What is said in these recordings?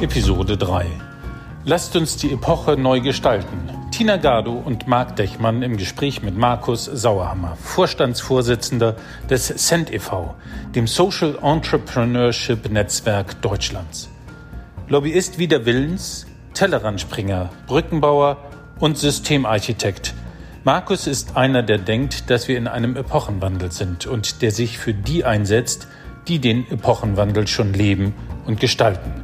Episode 3. Lasst uns die Epoche neu gestalten. Tina Gado und Marc Dechmann im Gespräch mit Markus Sauerhammer, Vorstandsvorsitzender des Cent e.V., dem Social Entrepreneurship Netzwerk Deutschlands. Lobbyist wider Willens, Tellerrandspringer, Brückenbauer und Systemarchitekt. Markus ist einer, der denkt, dass wir in einem Epochenwandel sind und der sich für die einsetzt, die den Epochenwandel schon leben und gestalten.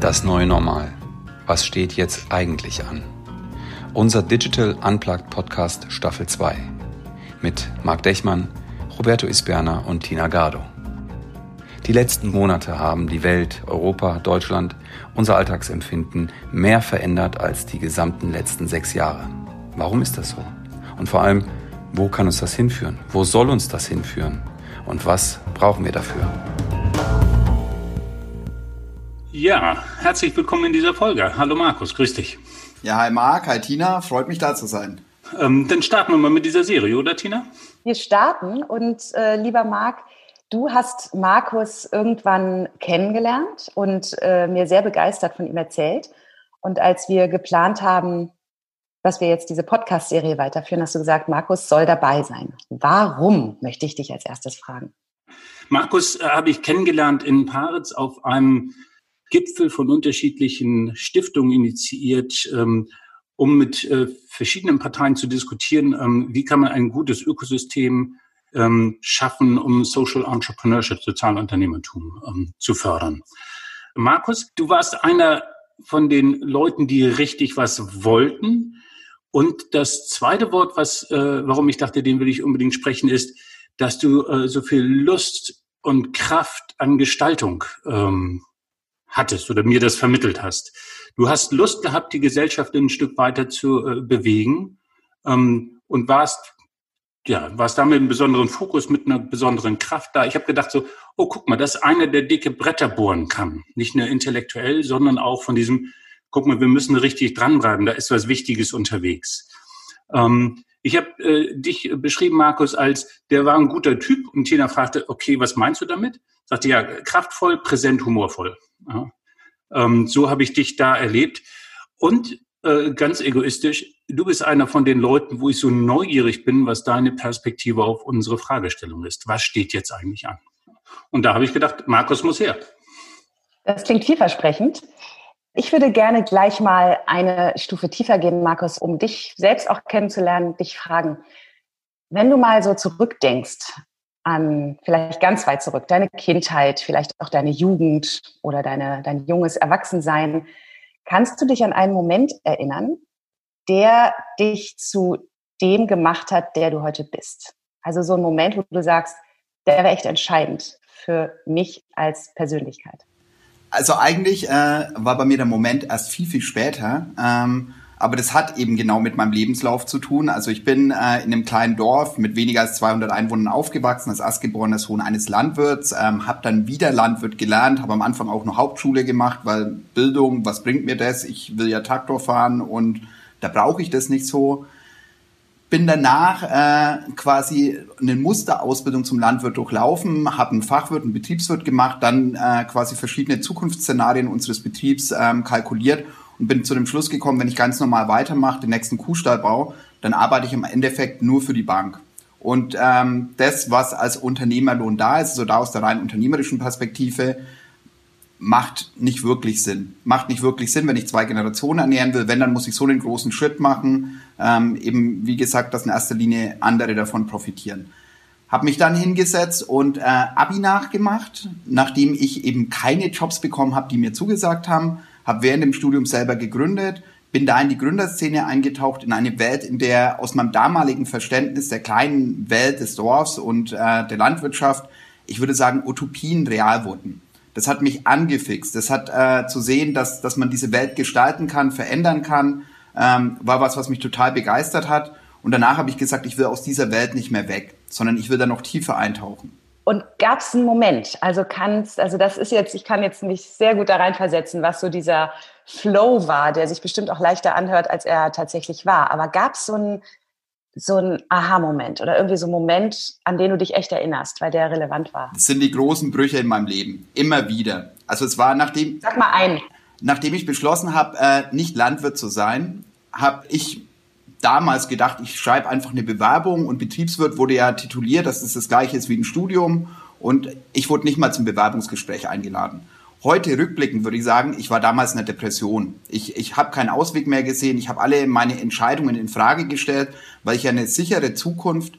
Das neue Normal. Was steht jetzt eigentlich an? Unser Digital Unplugged Podcast Staffel 2 mit Marc Dechmann, Roberto Isberna und Tina Gardo. Die letzten Monate haben die Welt, Europa, Deutschland, unser Alltagsempfinden mehr verändert als die gesamten letzten sechs Jahre. Warum ist das so? Und vor allem, wo kann uns das hinführen? Wo soll uns das hinführen? Und was brauchen wir dafür? Ja, herzlich willkommen in dieser Folge. Hallo Markus, grüß dich. Ja, hi Marc, hi Tina, freut mich da zu sein. Ähm, dann starten wir mal mit dieser Serie, oder Tina? Wir starten und äh, lieber Marc, du hast Markus irgendwann kennengelernt und äh, mir sehr begeistert von ihm erzählt. Und als wir geplant haben, dass wir jetzt diese Podcast-Serie weiterführen, hast du gesagt, Markus soll dabei sein. Warum, möchte ich dich als erstes fragen. Markus äh, habe ich kennengelernt in Paritz auf einem Gipfel von unterschiedlichen Stiftungen initiiert, ähm, um mit äh, verschiedenen Parteien zu diskutieren, ähm, wie kann man ein gutes Ökosystem ähm, schaffen, um Social Entrepreneurship, Sozialunternehmertum zu fördern. Markus, du warst einer von den Leuten, die richtig was wollten. Und das zweite Wort, was, äh, warum ich dachte, den will ich unbedingt sprechen, ist, dass du äh, so viel Lust und Kraft an Gestaltung ähm, hattest oder mir das vermittelt hast. Du hast Lust gehabt, die Gesellschaft ein Stück weiter zu äh, bewegen ähm, und warst ja, warst da mit einem besonderen Fokus, mit einer besonderen Kraft da. Ich habe gedacht so, oh, guck mal, das ist einer, der dicke Bretter bohren kann. Nicht nur intellektuell, sondern auch von diesem, guck mal, wir müssen richtig dranbleiben, da ist was Wichtiges unterwegs. Ähm, ich habe äh, dich beschrieben, Markus, als der war ein guter Typ und Tina fragte, okay, was meinst du damit? Sagte ja, kraftvoll, präsent, humorvoll. Ja. Ähm, so habe ich dich da erlebt. Und äh, ganz egoistisch, du bist einer von den Leuten, wo ich so neugierig bin, was deine Perspektive auf unsere Fragestellung ist. Was steht jetzt eigentlich an? Und da habe ich gedacht, Markus muss her. Das klingt vielversprechend. Ich würde gerne gleich mal eine Stufe tiefer gehen, Markus, um dich selbst auch kennenzulernen, dich fragen. Wenn du mal so zurückdenkst an vielleicht ganz weit zurück, deine Kindheit, vielleicht auch deine Jugend oder deine, dein junges Erwachsensein, kannst du dich an einen Moment erinnern, der dich zu dem gemacht hat, der du heute bist? Also so ein Moment, wo du sagst, der wäre echt entscheidend für mich als Persönlichkeit. Also eigentlich äh, war bei mir der Moment erst viel, viel später. Ähm, aber das hat eben genau mit meinem Lebenslauf zu tun. Also ich bin äh, in einem kleinen Dorf mit weniger als 200 Einwohnern aufgewachsen, als erstgeborener Sohn eines Landwirts, ähm, habe dann wieder Landwirt gelernt, habe am Anfang auch noch Hauptschule gemacht, weil Bildung, was bringt mir das? Ich will ja Traktor fahren und da brauche ich das nicht so. Bin danach äh, quasi eine Musterausbildung zum Landwirt durchlaufen, habe einen Fachwirt, einen Betriebswirt gemacht, dann äh, quasi verschiedene Zukunftsszenarien unseres Betriebs ähm, kalkuliert und bin zu dem Schluss gekommen, wenn ich ganz normal weitermache, den nächsten Kuhstall baue, dann arbeite ich im Endeffekt nur für die Bank. Und ähm, das, was als Unternehmerlohn da ist, also da aus der rein unternehmerischen Perspektive, macht nicht wirklich Sinn. Macht nicht wirklich Sinn, wenn ich zwei Generationen ernähren will. Wenn, dann muss ich so einen großen Schritt machen. Ähm, eben, wie gesagt, dass in erster Linie andere davon profitieren. Habe mich dann hingesetzt und äh, Abi nachgemacht, nachdem ich eben keine Jobs bekommen habe, die mir zugesagt haben habe während dem Studium selber gegründet, bin da in die Gründerszene eingetaucht, in eine Welt, in der aus meinem damaligen Verständnis der kleinen Welt des Dorfs und äh, der Landwirtschaft, ich würde sagen, Utopien real wurden. Das hat mich angefixt. Das hat äh, zu sehen, dass, dass man diese Welt gestalten kann, verändern kann, ähm, war was, was mich total begeistert hat. Und danach habe ich gesagt, ich will aus dieser Welt nicht mehr weg, sondern ich will da noch tiefer eintauchen. Und gab es einen Moment, also kannst, also das ist jetzt, ich kann jetzt mich sehr gut da reinversetzen, was so dieser Flow war, der sich bestimmt auch leichter anhört, als er tatsächlich war. Aber gab es so einen so ein Aha-Moment oder irgendwie so ein Moment, an den du dich echt erinnerst, weil der relevant war? Das sind die großen Brüche in meinem Leben. Immer wieder. Also es war nachdem... Sag mal einen. Nachdem ich beschlossen habe, äh, nicht Landwirt zu sein, habe ich damals gedacht, ich schreibe einfach eine Bewerbung und Betriebswirt wurde ja tituliert, dass das das gleiche ist wie ein Studium und ich wurde nicht mal zum Bewerbungsgespräch eingeladen. Heute rückblickend würde ich sagen, ich war damals in einer Depression. Ich, ich habe keinen Ausweg mehr gesehen. Ich habe alle meine Entscheidungen in Frage gestellt, weil ich eine sichere Zukunft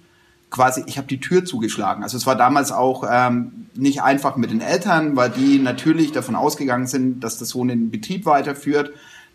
quasi, ich habe die Tür zugeschlagen. Also es war damals auch ähm, nicht einfach mit den Eltern, weil die natürlich davon ausgegangen sind, dass das so einen Betrieb weiterführt.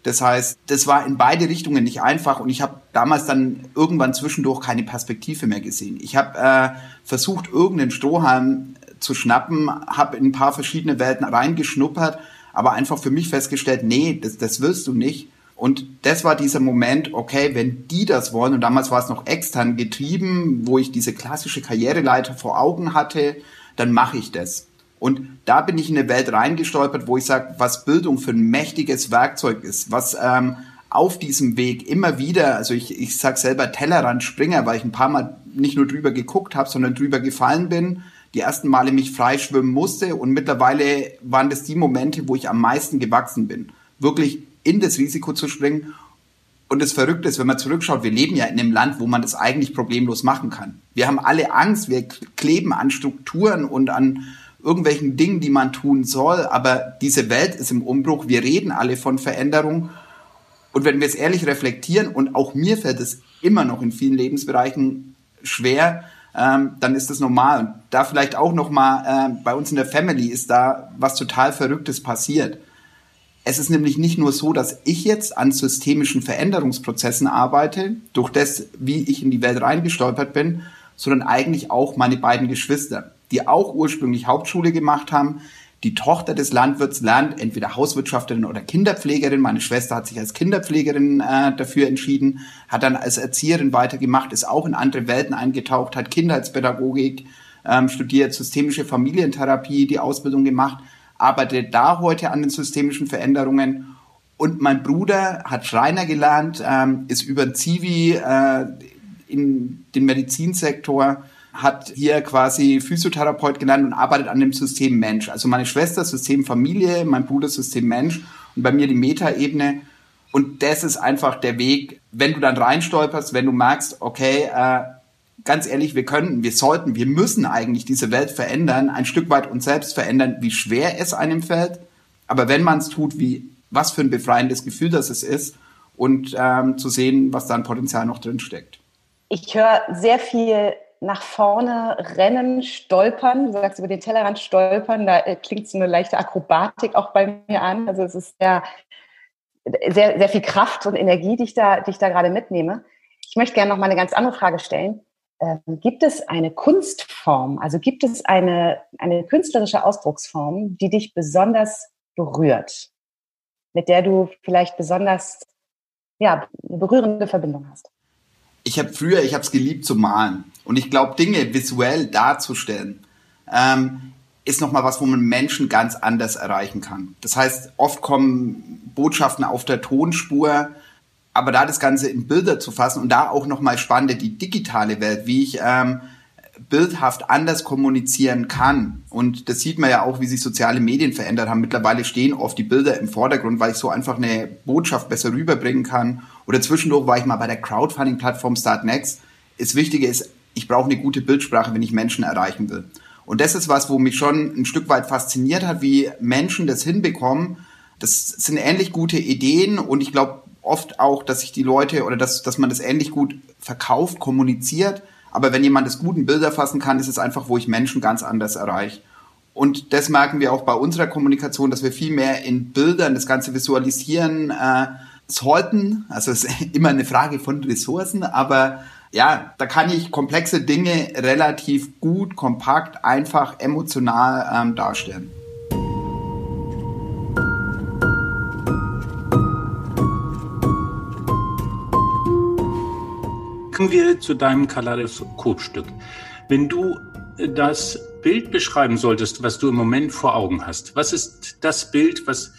Das heißt, das war in beide Richtungen nicht einfach und ich habe damals dann irgendwann zwischendurch keine Perspektive mehr gesehen. Ich habe äh, versucht, irgendeinen Strohhalm zu schnappen, habe in ein paar verschiedene Welten reingeschnuppert, aber einfach für mich festgestellt, nee, das, das willst du nicht. Und das war dieser Moment, okay, wenn die das wollen, und damals war es noch extern getrieben, wo ich diese klassische Karriereleiter vor Augen hatte, dann mache ich das. Und da bin ich in eine Welt reingestolpert, wo ich sage, was Bildung für ein mächtiges Werkzeug ist, was ähm, auf diesem Weg immer wieder, also ich, ich sage selber Tellerrand Springer, weil ich ein paar Mal nicht nur drüber geguckt habe, sondern drüber gefallen bin, die ersten Male mich freischwimmen musste und mittlerweile waren das die Momente, wo ich am meisten gewachsen bin. Wirklich in das Risiko zu springen. Und das Verrückte ist, wenn man zurückschaut, wir leben ja in einem Land, wo man das eigentlich problemlos machen kann. Wir haben alle Angst, wir kleben an Strukturen und an irgendwelchen Dingen, die man tun soll, aber diese Welt ist im Umbruch, wir reden alle von Veränderung. Und wenn wir es ehrlich reflektieren, und auch mir fällt es immer noch in vielen Lebensbereichen schwer, ähm, dann ist das normal. Und da vielleicht auch nochmal, äh, bei uns in der Family ist da was total Verrücktes passiert. Es ist nämlich nicht nur so, dass ich jetzt an systemischen Veränderungsprozessen arbeite, durch das, wie ich in die Welt reingestolpert bin, sondern eigentlich auch meine beiden Geschwister, die auch ursprünglich Hauptschule gemacht haben, die Tochter des Landwirts lernt entweder Hauswirtschafterin oder Kinderpflegerin. Meine Schwester hat sich als Kinderpflegerin äh, dafür entschieden, hat dann als Erzieherin weitergemacht, ist auch in andere Welten eingetaucht, hat Kindheitspädagogik ähm, studiert, systemische Familientherapie, die Ausbildung gemacht, arbeitet da heute an den systemischen Veränderungen. Und mein Bruder hat Schreiner gelernt, ähm, ist über Zivi äh, in den Medizinsektor hat hier quasi Physiotherapeut gelernt und arbeitet an dem System Mensch. Also meine Schwester System Familie, mein Bruder System Mensch und bei mir die Metaebene. Und das ist einfach der Weg, wenn du dann reinstolperst, wenn du merkst, okay, äh, ganz ehrlich, wir können, wir sollten, wir müssen eigentlich diese Welt verändern, ein Stück weit uns selbst verändern, wie schwer es einem fällt. Aber wenn man es tut, wie was für ein befreiendes Gefühl das es ist und ähm, zu sehen, was da ein Potenzial noch drin steckt. Ich höre sehr viel nach vorne rennen, stolpern. Du sagst über den Tellerrand stolpern, da äh, klingt so eine leichte Akrobatik auch bei mir an. Also es ist sehr, sehr, sehr viel Kraft und Energie, die ich da, die ich da gerade mitnehme. Ich möchte gerne noch mal eine ganz andere Frage stellen. Ähm, gibt es eine Kunstform, also gibt es eine, eine künstlerische Ausdrucksform, die dich besonders berührt, mit der du vielleicht besonders ja, eine berührende Verbindung hast? ich habe früher, ich habe es geliebt zu malen. Und ich glaube, Dinge visuell darzustellen, ähm, ist nochmal was, wo man Menschen ganz anders erreichen kann. Das heißt, oft kommen Botschaften auf der Tonspur, aber da das Ganze in Bilder zu fassen und da auch nochmal spannend die digitale Welt, wie ich ähm, bildhaft anders kommunizieren kann. Und das sieht man ja auch, wie sich soziale Medien verändert haben. Mittlerweile stehen oft die Bilder im Vordergrund, weil ich so einfach eine Botschaft besser rüberbringen kann. Oder zwischendurch war ich mal bei der Crowdfunding-Plattform Startnext. Das Wichtige ist, ich brauche eine gute Bildsprache, wenn ich Menschen erreichen will. Und das ist was, wo mich schon ein Stück weit fasziniert hat, wie Menschen das hinbekommen. Das sind ähnlich gute Ideen und ich glaube oft auch, dass sich die Leute oder dass, dass man das ähnlich gut verkauft, kommuniziert aber wenn jemand das gut in Bilder fassen kann, ist es einfach, wo ich Menschen ganz anders erreiche. Und das merken wir auch bei unserer Kommunikation, dass wir viel mehr in Bildern das Ganze visualisieren äh, sollten. Also es ist immer eine Frage von Ressourcen, aber ja, da kann ich komplexe Dinge relativ gut, kompakt, einfach, emotional ähm, darstellen. Kommen wir zu deinem Kaleidoskopstück. Wenn du äh, das Bild beschreiben solltest, was du im Moment vor Augen hast, was ist das Bild, was,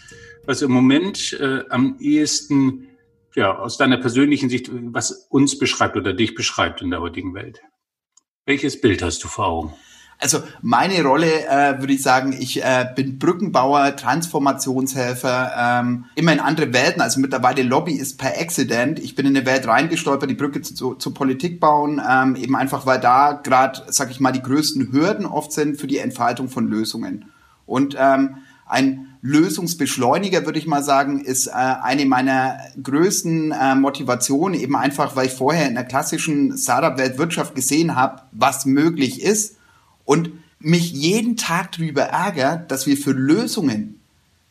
was im Moment äh, am ehesten ja, aus deiner persönlichen Sicht, was uns beschreibt oder dich beschreibt in der heutigen Welt. Welches Bild hast du vor Augen? Also meine Rolle äh, würde ich sagen, ich äh, bin Brückenbauer, Transformationshelfer, ähm, immer in andere Welten. Also mittlerweile Lobby ist per Accident. Ich bin in eine Welt reingestolpert, die Brücke zu, zu, zur Politik bauen, ähm, eben einfach weil da gerade, sag ich mal, die größten Hürden oft sind für die Entfaltung von Lösungen. Und ähm, ein Lösungsbeschleuniger, würde ich mal sagen, ist äh, eine meiner größten äh, Motivationen, eben einfach, weil ich vorher in der klassischen Startup-Welt Wirtschaft gesehen habe, was möglich ist und mich jeden Tag darüber ärgert, dass wir für Lösungen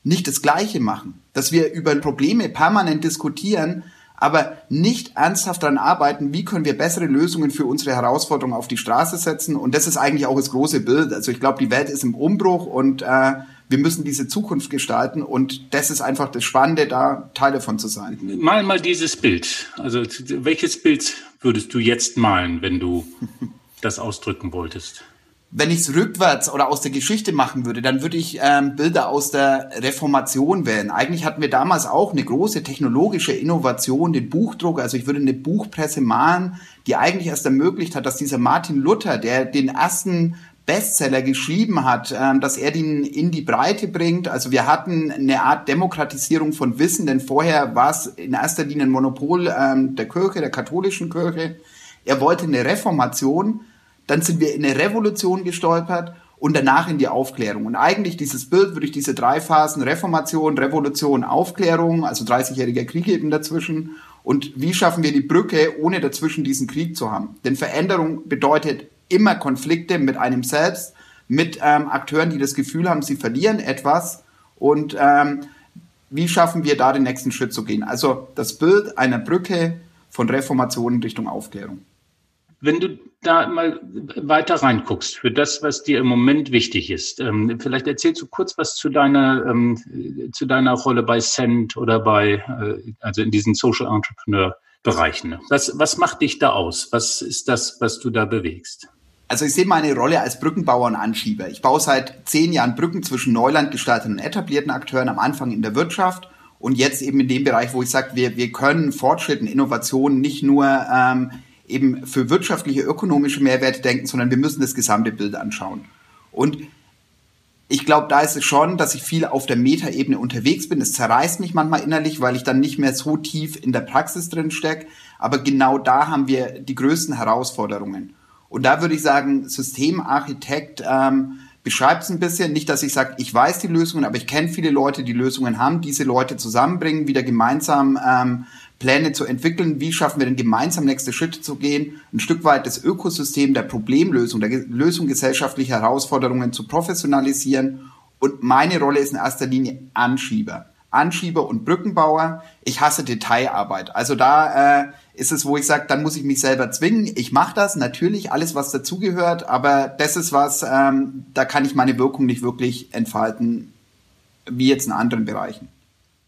nicht das Gleiche machen, dass wir über Probleme permanent diskutieren, aber nicht ernsthaft daran arbeiten, wie können wir bessere Lösungen für unsere Herausforderungen auf die Straße setzen. Und das ist eigentlich auch das große Bild. Also ich glaube, die Welt ist im Umbruch und äh, wir müssen diese Zukunft gestalten und das ist einfach das Spannende, da Teil davon zu sein. Mal mal dieses Bild. Also welches Bild würdest du jetzt malen, wenn du das ausdrücken wolltest? wenn ich es rückwärts oder aus der Geschichte machen würde, dann würde ich ähm, Bilder aus der Reformation wählen. Eigentlich hatten wir damals auch eine große technologische Innovation, den Buchdruck. Also ich würde eine Buchpresse malen, die eigentlich erst ermöglicht hat, dass dieser Martin Luther, der den ersten Bestseller geschrieben hat, ähm, dass er den in die Breite bringt. Also wir hatten eine Art Demokratisierung von Wissen, denn vorher war es in erster Linie ein Monopol ähm, der Kirche, der katholischen Kirche. Er wollte eine Reformation dann sind wir in eine Revolution gestolpert und danach in die Aufklärung. Und eigentlich dieses Bild würde ich diese drei Phasen Reformation, Revolution, Aufklärung, also 30-jähriger Krieg eben dazwischen. Und wie schaffen wir die Brücke, ohne dazwischen diesen Krieg zu haben? Denn Veränderung bedeutet immer Konflikte mit einem selbst, mit ähm, Akteuren, die das Gefühl haben, sie verlieren etwas. Und ähm, wie schaffen wir da den nächsten Schritt zu gehen? Also das Bild einer Brücke von Reformation in Richtung Aufklärung. Wenn du da mal weiter reinguckst für das, was dir im Moment wichtig ist, ähm, vielleicht erzählst du kurz was zu deiner ähm, zu deiner Rolle bei Cent oder bei äh, also in diesen Social Entrepreneur Bereichen. Was was macht dich da aus? Was ist das, was du da bewegst? Also ich sehe meine Rolle als Brückenbauer und Anschieber. Ich baue seit zehn Jahren Brücken zwischen Neulandgestaltern und etablierten Akteuren, am Anfang in der Wirtschaft und jetzt eben in dem Bereich, wo ich sage, wir, wir können Fortschritt und Innovationen nicht nur ähm, eben für wirtschaftliche, ökonomische Mehrwerte denken, sondern wir müssen das gesamte Bild anschauen. Und ich glaube, da ist es schon, dass ich viel auf der Metaebene unterwegs bin. Es zerreißt mich manchmal innerlich, weil ich dann nicht mehr so tief in der Praxis drin stecke. Aber genau da haben wir die größten Herausforderungen. Und da würde ich sagen, Systemarchitekt ähm, beschreibt es ein bisschen. Nicht, dass ich sage, ich weiß die Lösungen, aber ich kenne viele Leute, die Lösungen haben, diese Leute zusammenbringen, wieder gemeinsam ähm, Pläne zu entwickeln, wie schaffen wir denn gemeinsam nächste Schritte zu gehen, ein Stück weit das Ökosystem der Problemlösung, der Lösung gesellschaftlicher Herausforderungen zu professionalisieren. Und meine Rolle ist in erster Linie Anschieber. Anschieber und Brückenbauer. Ich hasse Detailarbeit. Also da äh, ist es, wo ich sage, dann muss ich mich selber zwingen. Ich mache das, natürlich, alles, was dazugehört, aber das ist was, ähm, da kann ich meine Wirkung nicht wirklich entfalten, wie jetzt in anderen Bereichen.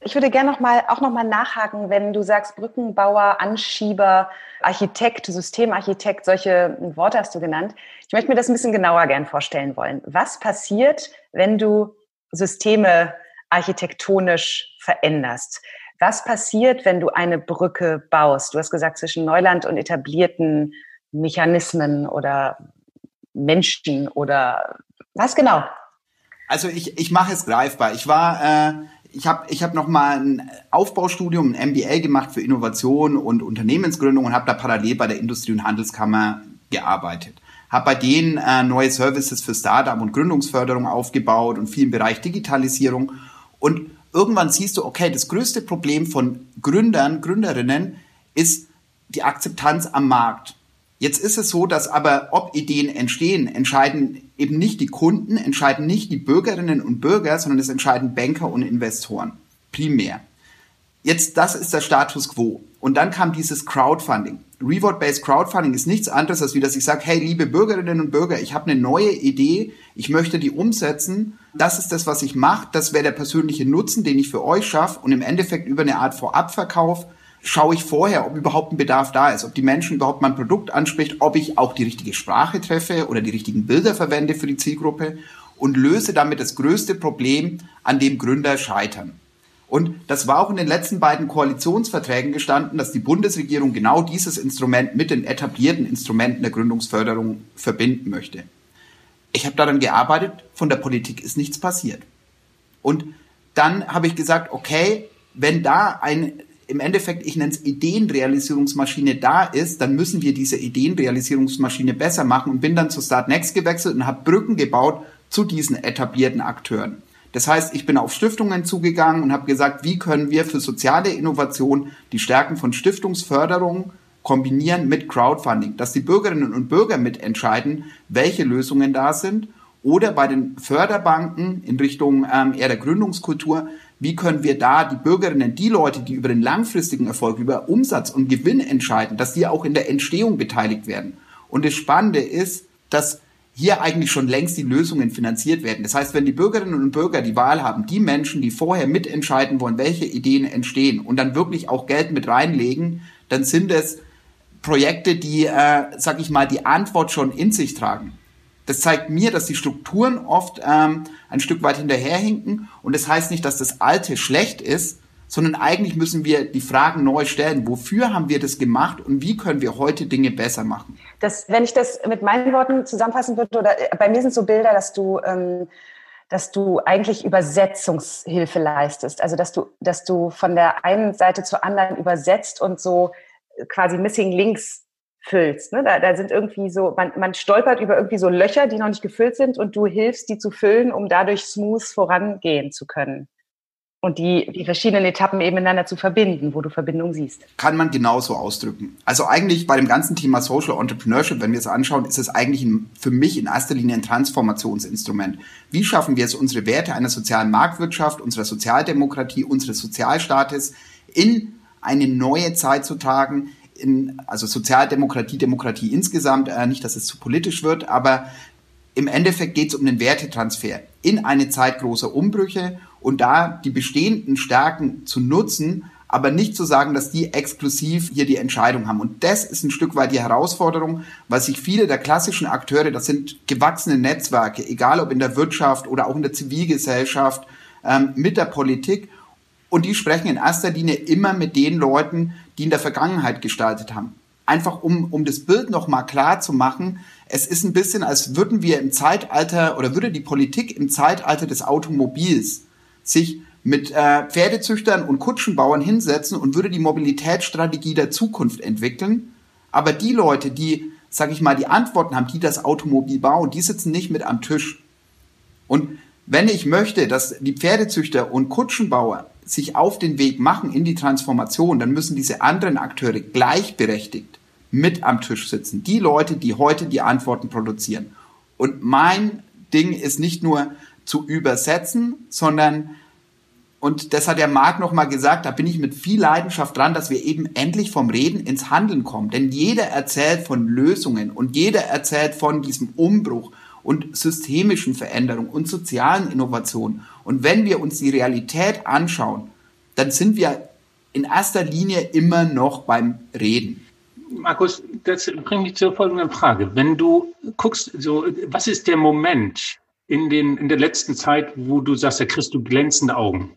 Ich würde gerne noch mal, auch noch mal nachhaken, wenn du sagst Brückenbauer, Anschieber, Architekt, Systemarchitekt, solche Worte hast du genannt. Ich möchte mir das ein bisschen genauer gern vorstellen wollen. Was passiert, wenn du Systeme architektonisch veränderst? Was passiert, wenn du eine Brücke baust? Du hast gesagt, zwischen Neuland und etablierten Mechanismen oder Menschen oder was genau? Also ich, ich mache es greifbar. Ich war äh, ich habe ich hab noch mal ein Aufbaustudium, ein MBA gemacht für Innovation und Unternehmensgründung und habe da parallel bei der Industrie- und Handelskammer gearbeitet. Habe bei denen äh, neue Services für Startup und Gründungsförderung aufgebaut und viel im Bereich Digitalisierung. Und irgendwann siehst du, okay, das größte Problem von Gründern, Gründerinnen ist die Akzeptanz am Markt. Jetzt ist es so, dass aber, ob Ideen entstehen, entscheiden eben nicht die Kunden, entscheiden nicht die Bürgerinnen und Bürger, sondern es entscheiden Banker und Investoren. Primär. Jetzt, das ist der Status quo. Und dann kam dieses Crowdfunding. Reward-Based Crowdfunding ist nichts anderes, als wie dass ich sage, hey, liebe Bürgerinnen und Bürger, ich habe eine neue Idee, ich möchte die umsetzen. Das ist das, was ich mache. Das wäre der persönliche Nutzen, den ich für euch schaffe. Und im Endeffekt über eine Art Vorabverkauf schaue ich vorher, ob überhaupt ein Bedarf da ist, ob die Menschen überhaupt mein Produkt anspricht, ob ich auch die richtige Sprache treffe oder die richtigen Bilder verwende für die Zielgruppe und löse damit das größte Problem, an dem Gründer scheitern. Und das war auch in den letzten beiden Koalitionsverträgen gestanden, dass die Bundesregierung genau dieses Instrument mit den etablierten Instrumenten der Gründungsförderung verbinden möchte. Ich habe daran gearbeitet, von der Politik ist nichts passiert. Und dann habe ich gesagt, okay, wenn da ein im Endeffekt, ich nenne es Ideenrealisierungsmaschine da ist, dann müssen wir diese Ideenrealisierungsmaschine besser machen und bin dann zu Start Next gewechselt und habe Brücken gebaut zu diesen etablierten Akteuren. Das heißt, ich bin auf Stiftungen zugegangen und habe gesagt, wie können wir für soziale Innovation die Stärken von Stiftungsförderung kombinieren mit Crowdfunding, dass die Bürgerinnen und Bürger mitentscheiden, welche Lösungen da sind oder bei den Förderbanken in Richtung ähm, eher der Gründungskultur, wie können wir da die Bürgerinnen, die Leute, die über den langfristigen Erfolg, über Umsatz und Gewinn entscheiden, dass die auch in der Entstehung beteiligt werden. Und das Spannende ist, dass hier eigentlich schon längst die Lösungen finanziert werden. Das heißt, wenn die Bürgerinnen und Bürger die Wahl haben, die Menschen, die vorher mitentscheiden wollen, welche Ideen entstehen und dann wirklich auch Geld mit reinlegen, dann sind es Projekte, die, äh, sag ich mal, die Antwort schon in sich tragen. Das zeigt mir, dass die Strukturen oft ähm, ein Stück weit hinterherhinken und das heißt nicht, dass das Alte schlecht ist, sondern eigentlich müssen wir die Fragen neu stellen. Wofür haben wir das gemacht und wie können wir heute Dinge besser machen? Das, wenn ich das mit meinen Worten zusammenfassen würde, oder äh, bei mir sind so Bilder, dass du, ähm, dass du eigentlich Übersetzungshilfe leistest. Also dass du, dass du von der einen Seite zur anderen übersetzt und so quasi Missing Links füllst. Ne? Da, da sind irgendwie so, man, man stolpert über irgendwie so Löcher, die noch nicht gefüllt sind und du hilfst, die zu füllen, um dadurch smooth vorangehen zu können und die, die verschiedenen Etappen eben miteinander zu verbinden, wo du Verbindung siehst. Kann man genauso ausdrücken. Also eigentlich bei dem ganzen Thema Social Entrepreneurship, wenn wir es anschauen, ist es eigentlich ein, für mich in erster Linie ein Transformationsinstrument. Wie schaffen wir es, unsere Werte einer sozialen Marktwirtschaft, unserer Sozialdemokratie, unseres Sozialstaates in eine neue Zeit zu tragen, in, also Sozialdemokratie, Demokratie insgesamt, äh, nicht, dass es zu politisch wird, aber im Endeffekt geht es um den Wertetransfer in eine Zeit großer Umbrüche und da die bestehenden Stärken zu nutzen, aber nicht zu sagen, dass die exklusiv hier die Entscheidung haben. Und das ist ein Stück weit die Herausforderung, weil sich viele der klassischen Akteure, das sind gewachsene Netzwerke, egal ob in der Wirtschaft oder auch in der Zivilgesellschaft, ähm, mit der Politik. Und die sprechen in erster Linie immer mit den Leuten, die in der Vergangenheit gestaltet haben. Einfach um, um das Bild nochmal klar zu machen, es ist ein bisschen, als würden wir im Zeitalter oder würde die Politik im Zeitalter des Automobils sich mit äh, Pferdezüchtern und Kutschenbauern hinsetzen und würde die Mobilitätsstrategie der Zukunft entwickeln. Aber die Leute, die, sag ich mal, die Antworten haben, die das Automobil bauen, die sitzen nicht mit am Tisch. Und wenn ich möchte, dass die Pferdezüchter und Kutschenbauer sich auf den Weg machen in die Transformation, dann müssen diese anderen Akteure gleichberechtigt mit am Tisch sitzen. Die Leute, die heute die Antworten produzieren. Und mein Ding ist nicht nur zu übersetzen, sondern und das hat der Marc nochmal gesagt, da bin ich mit viel Leidenschaft dran, dass wir eben endlich vom Reden ins Handeln kommen. Denn jeder erzählt von Lösungen und jeder erzählt von diesem Umbruch und systemischen Veränderungen und sozialen Innovationen. Und wenn wir uns die Realität anschauen, dann sind wir in erster Linie immer noch beim Reden. Markus, das bringt mich zur folgenden Frage. Wenn du guckst, so, was ist der Moment in, den, in der letzten Zeit, wo du sagst, da kriegst du glänzende Augen?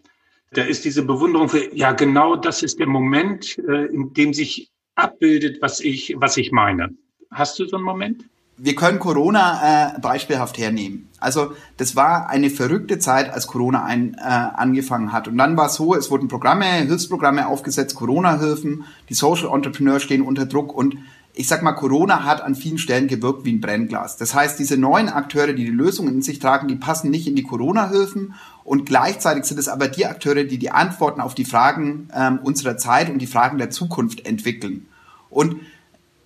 Da ist diese Bewunderung für, ja, genau das ist der Moment, äh, in dem sich abbildet, was ich, was ich meine. Hast du so einen Moment? Wir können Corona äh, beispielhaft hernehmen. Also das war eine verrückte Zeit, als Corona ein, äh, angefangen hat. Und dann war es so, es wurden Programme, Hilfsprogramme aufgesetzt, Corona-Hilfen, die Social Entrepreneurs stehen unter Druck und ich sag mal, Corona hat an vielen Stellen gewirkt wie ein Brennglas. Das heißt, diese neuen Akteure, die die Lösungen in sich tragen, die passen nicht in die Corona-Hilfen und gleichzeitig sind es aber die Akteure, die die Antworten auf die Fragen ähm, unserer Zeit und die Fragen der Zukunft entwickeln. Und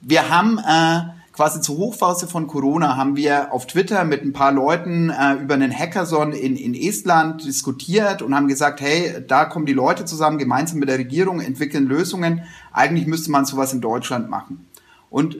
wir haben äh, quasi zur Hochphase von Corona haben wir auf Twitter mit ein paar Leuten äh, über einen Hackathon in, in Estland diskutiert und haben gesagt, hey, da kommen die Leute zusammen, gemeinsam mit der Regierung, entwickeln Lösungen. Eigentlich müsste man sowas in Deutschland machen. Und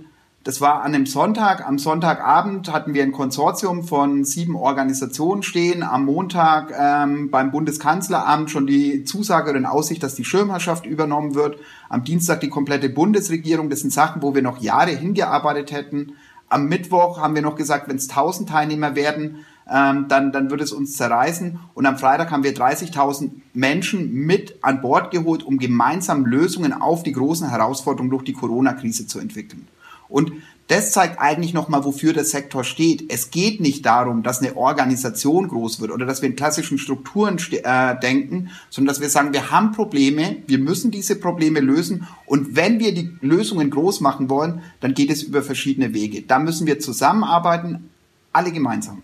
das war an einem Sonntag. Am Sonntagabend hatten wir ein Konsortium von sieben Organisationen stehen. Am Montag ähm, beim Bundeskanzleramt schon die Zusage oder in Aussicht, dass die Schirmherrschaft übernommen wird. Am Dienstag die komplette Bundesregierung. Das sind Sachen, wo wir noch Jahre hingearbeitet hätten. Am Mittwoch haben wir noch gesagt, wenn es 1000 Teilnehmer werden, ähm, dann, dann wird es uns zerreißen. Und am Freitag haben wir 30.000 Menschen mit an Bord geholt, um gemeinsam Lösungen auf die großen Herausforderungen durch die Corona-Krise zu entwickeln. Und das zeigt eigentlich nochmal, wofür der Sektor steht. Es geht nicht darum, dass eine Organisation groß wird oder dass wir in klassischen Strukturen äh, denken, sondern dass wir sagen, wir haben Probleme, wir müssen diese Probleme lösen und wenn wir die Lösungen groß machen wollen, dann geht es über verschiedene Wege. Da müssen wir zusammenarbeiten, alle gemeinsam.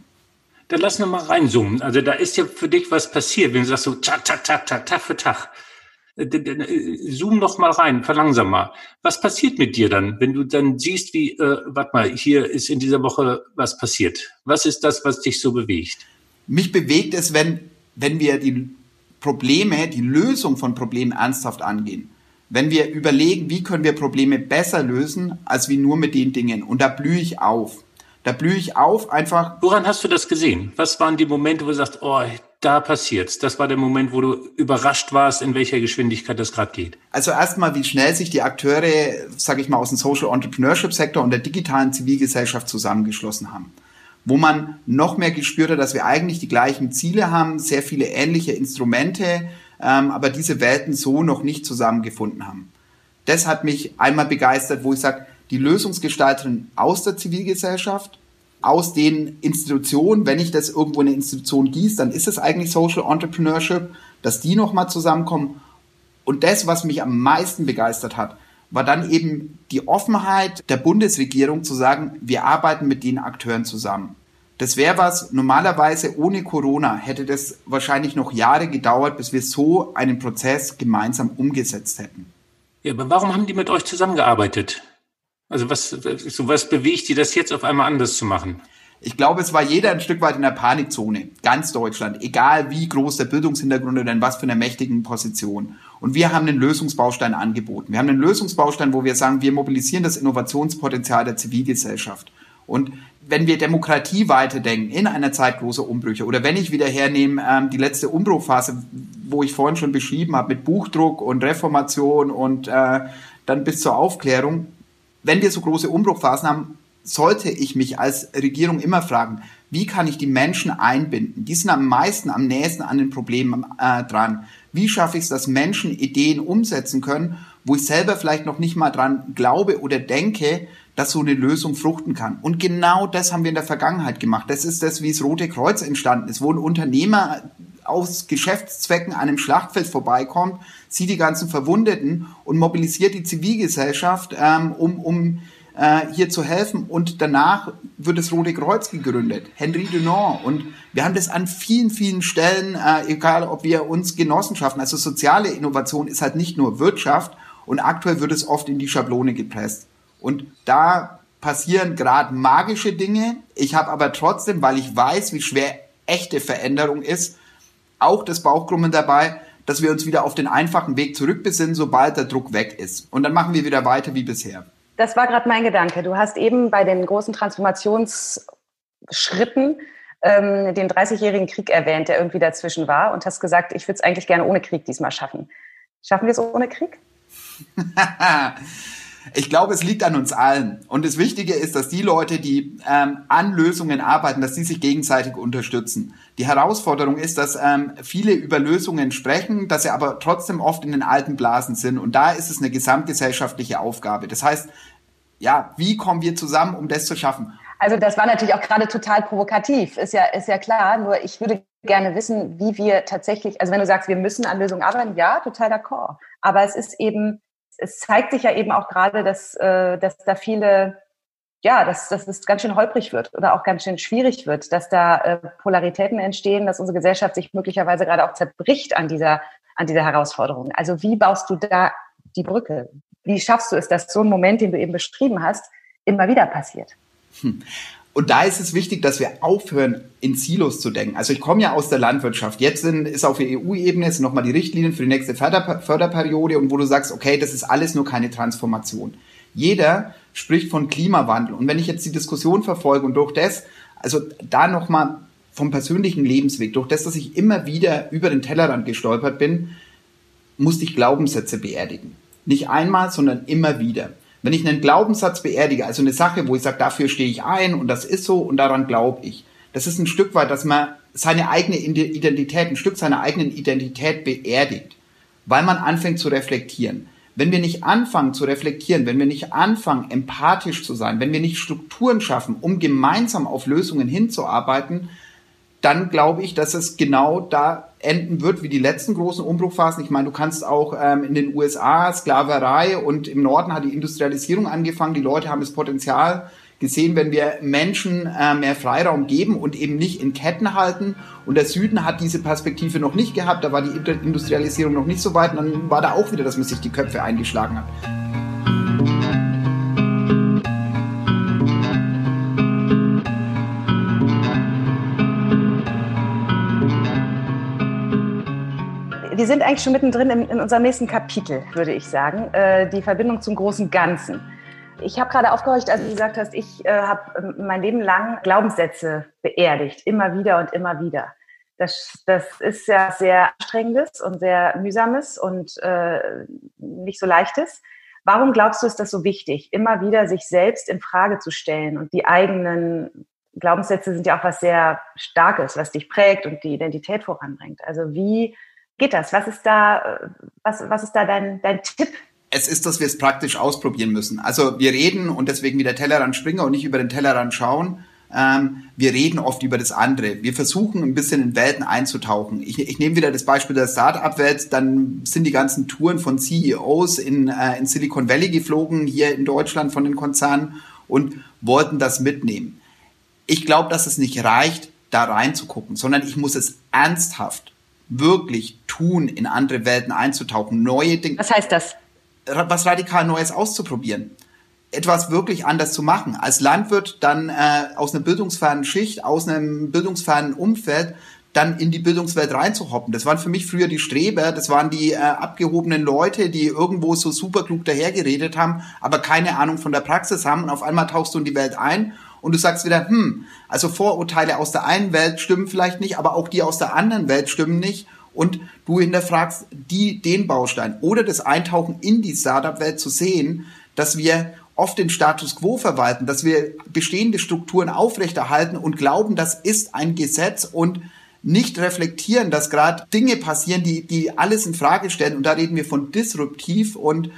Dann lass uns mal reinzoomen. Also da ist ja für dich was passiert, wenn du sagst so Tag, Tag, Tag, Tag, Tag für Tag. Äh, äh, zoom noch mal rein, verlangsam mal. Was passiert mit dir dann, wenn du dann siehst, wie, äh, warte mal, hier ist in dieser Woche was passiert? Was ist das, was dich so bewegt? Mich bewegt es, wenn, wenn wir die Probleme, die Lösung von Problemen ernsthaft angehen. Wenn wir überlegen, wie können wir Probleme besser lösen, als wie nur mit den Dingen. Und da blühe ich auf. Da blühe ich auf einfach. Woran hast du das gesehen? Was waren die Momente, wo du sagst, oh, da passiert's? Das war der Moment, wo du überrascht warst, in welcher Geschwindigkeit das gerade geht. Also erstmal, wie schnell sich die Akteure, sage ich mal, aus dem Social Entrepreneurship Sektor und der digitalen Zivilgesellschaft zusammengeschlossen haben. Wo man noch mehr gespürt hat, dass wir eigentlich die gleichen Ziele haben, sehr viele ähnliche Instrumente, ähm, aber diese Welten so noch nicht zusammengefunden haben. Das hat mich einmal begeistert, wo ich sage, die Lösungsgestalterin aus der Zivilgesellschaft, aus den Institutionen, wenn ich das irgendwo in eine Institution gieße, dann ist es eigentlich Social Entrepreneurship, dass die nochmal zusammenkommen. Und das, was mich am meisten begeistert hat, war dann eben die Offenheit der Bundesregierung zu sagen, wir arbeiten mit den Akteuren zusammen. Das wäre was, normalerweise ohne Corona hätte das wahrscheinlich noch Jahre gedauert, bis wir so einen Prozess gemeinsam umgesetzt hätten. Ja, aber warum haben die mit euch zusammengearbeitet? Also was, so was bewegt die das jetzt auf einmal anders zu machen? Ich glaube, es war jeder ein Stück weit in der Panikzone, ganz Deutschland, egal wie groß der Bildungshintergrund oder in was für einer mächtigen Position. Und wir haben einen Lösungsbaustein angeboten. Wir haben einen Lösungsbaustein, wo wir sagen, wir mobilisieren das Innovationspotenzial der Zivilgesellschaft. Und wenn wir Demokratie weiterdenken in einer Zeit großer Umbrüche oder wenn ich wieder hernehme ähm, die letzte Umbruchphase, wo ich vorhin schon beschrieben habe mit Buchdruck und Reformation und äh, dann bis zur Aufklärung, wenn wir so große Umbruchphasen haben, sollte ich mich als Regierung immer fragen, wie kann ich die Menschen einbinden? Die sind am meisten, am nächsten an den Problemen äh, dran. Wie schaffe ich es, dass Menschen Ideen umsetzen können, wo ich selber vielleicht noch nicht mal dran glaube oder denke, dass so eine Lösung fruchten kann. Und genau das haben wir in der Vergangenheit gemacht. Das ist das, wie das Rote Kreuz entstanden ist, wo ein Unternehmer aus Geschäftszwecken an einem Schlachtfeld vorbeikommt, sieht die ganzen Verwundeten und mobilisiert die Zivilgesellschaft, ähm, um, um äh, hier zu helfen. Und danach wird das Rote Kreuz gegründet, Henri Dunant. Und wir haben das an vielen, vielen Stellen, äh, egal ob wir uns Genossenschaften, also soziale Innovation ist halt nicht nur Wirtschaft und aktuell wird es oft in die Schablone gepresst. Und da passieren gerade magische Dinge. Ich habe aber trotzdem, weil ich weiß, wie schwer echte Veränderung ist, auch das Bauchkrummen dabei, dass wir uns wieder auf den einfachen Weg zurückbesinnen, sobald der Druck weg ist. Und dann machen wir wieder weiter wie bisher. Das war gerade mein Gedanke. Du hast eben bei den großen Transformationsschritten ähm, den 30-jährigen Krieg erwähnt, der irgendwie dazwischen war und hast gesagt, ich würde es eigentlich gerne ohne Krieg diesmal schaffen. Schaffen wir es ohne Krieg? Ich glaube, es liegt an uns allen. Und das Wichtige ist, dass die Leute, die ähm, an Lösungen arbeiten, dass die sich gegenseitig unterstützen. Die Herausforderung ist, dass ähm, viele über Lösungen sprechen, dass sie aber trotzdem oft in den alten Blasen sind. Und da ist es eine gesamtgesellschaftliche Aufgabe. Das heißt, ja, wie kommen wir zusammen, um das zu schaffen? Also das war natürlich auch gerade total provokativ, ist ja, ist ja klar. Nur ich würde gerne wissen, wie wir tatsächlich, also wenn du sagst, wir müssen an Lösungen arbeiten, ja, total d'accord. Aber es ist eben es zeigt sich ja eben auch gerade, dass, äh, dass da viele, ja, dass, dass es ganz schön holprig wird oder auch ganz schön schwierig wird, dass da äh, Polaritäten entstehen, dass unsere Gesellschaft sich möglicherweise gerade auch zerbricht an dieser, an dieser Herausforderung. Also wie baust du da die Brücke? Wie schaffst du es, dass so ein Moment, den du eben beschrieben hast, immer wieder passiert? Hm. Und da ist es wichtig, dass wir aufhören, in Silos zu denken. Also ich komme ja aus der Landwirtschaft. Jetzt sind, ist auf EU-Ebene jetzt nochmal die Richtlinien für die nächste Förder Förderperiode und wo du sagst, okay, das ist alles nur keine Transformation. Jeder spricht von Klimawandel. Und wenn ich jetzt die Diskussion verfolge und durch das, also da nochmal vom persönlichen Lebensweg, durch das, dass ich immer wieder über den Tellerrand gestolpert bin, musste ich Glaubenssätze beerdigen. Nicht einmal, sondern immer wieder. Wenn ich einen Glaubenssatz beerdige, also eine Sache, wo ich sage, dafür stehe ich ein und das ist so und daran glaube ich, das ist ein Stück weit, dass man seine eigene Identität, ein Stück seiner eigenen Identität beerdigt, weil man anfängt zu reflektieren. Wenn wir nicht anfangen zu reflektieren, wenn wir nicht anfangen, empathisch zu sein, wenn wir nicht Strukturen schaffen, um gemeinsam auf Lösungen hinzuarbeiten, dann glaube ich, dass es genau da enden wird wie die letzten großen Umbruchphasen. Ich meine, du kannst auch ähm, in den USA Sklaverei und im Norden hat die Industrialisierung angefangen. Die Leute haben das Potenzial gesehen, wenn wir Menschen äh, mehr Freiraum geben und eben nicht in Ketten halten. Und der Süden hat diese Perspektive noch nicht gehabt. Da war die Industrialisierung noch nicht so weit. Und dann war da auch wieder, dass man sich die Köpfe eingeschlagen hat. wir sind eigentlich schon mittendrin in, in unserem nächsten Kapitel, würde ich sagen. Äh, die Verbindung zum großen Ganzen. Ich habe gerade aufgehorcht, als du gesagt hast, ich äh, habe äh, mein Leben lang Glaubenssätze beerdigt, immer wieder und immer wieder. Das, das ist ja sehr anstrengendes und sehr mühsames und äh, nicht so leichtes. Warum glaubst du, ist das so wichtig, immer wieder sich selbst in Frage zu stellen und die eigenen Glaubenssätze sind ja auch was sehr Starkes, was dich prägt und die Identität voranbringt. Also wie geht das? Was ist da, was, was ist da dein, dein Tipp? Es ist, dass wir es praktisch ausprobieren müssen. Also wir reden und deswegen wieder Tellerrand springen und nicht über den Tellerrand schauen. Ähm, wir reden oft über das andere. Wir versuchen ein bisschen in Welten einzutauchen. Ich, ich nehme wieder das Beispiel der Start-up-Welt. Dann sind die ganzen Touren von CEOs in, äh, in Silicon Valley geflogen, hier in Deutschland von den Konzernen und wollten das mitnehmen. Ich glaube, dass es nicht reicht, da reinzugucken, sondern ich muss es ernsthaft wirklich tun, in andere Welten einzutauchen, neue Dinge. Was heißt das? Was radikal Neues auszuprobieren. Etwas wirklich anders zu machen. Als Landwirt dann äh, aus einer bildungsfernen Schicht, aus einem bildungsfernen Umfeld dann in die Bildungswelt reinzuhoppen. Das waren für mich früher die Streber, das waren die äh, abgehobenen Leute, die irgendwo so superklug dahergeredet haben, aber keine Ahnung von der Praxis haben und auf einmal tauchst du in die Welt ein und du sagst wieder, hm, also Vorurteile aus der einen Welt stimmen vielleicht nicht, aber auch die aus der anderen Welt stimmen nicht und du hinterfragst die, den Baustein oder das Eintauchen in die Startup-Welt zu sehen, dass wir oft den Status quo verwalten, dass wir bestehende Strukturen aufrechterhalten und glauben, das ist ein Gesetz und nicht reflektieren, dass gerade Dinge passieren, die, die alles in Frage stellen. Und da reden wir von disruptiv und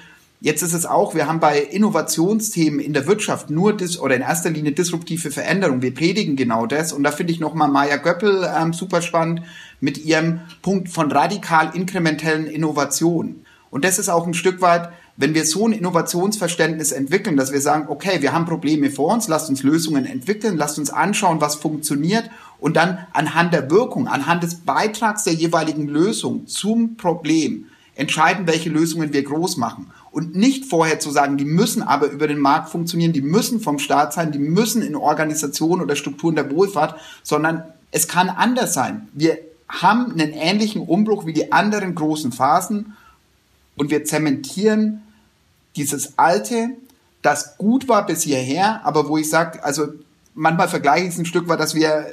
Jetzt ist es auch, wir haben bei Innovationsthemen in der Wirtschaft nur dis oder in erster Linie disruptive Veränderung. Wir predigen genau das. Und da finde ich nochmal Maya Göppel ähm, super spannend mit ihrem Punkt von radikal inkrementellen Innovationen. Und das ist auch ein Stück weit, wenn wir so ein Innovationsverständnis entwickeln, dass wir sagen, okay, wir haben Probleme vor uns, lasst uns Lösungen entwickeln, lasst uns anschauen, was funktioniert und dann anhand der Wirkung, anhand des Beitrags der jeweiligen Lösung zum Problem entscheiden, welche Lösungen wir groß machen. Und nicht vorher zu sagen, die müssen aber über den Markt funktionieren, die müssen vom Staat sein, die müssen in Organisationen oder Strukturen der Wohlfahrt, sondern es kann anders sein. Wir haben einen ähnlichen Umbruch wie die anderen großen Phasen und wir zementieren dieses Alte, das gut war bis hierher, aber wo ich sage, also manchmal vergleiche ich es ein Stück weit, dass wir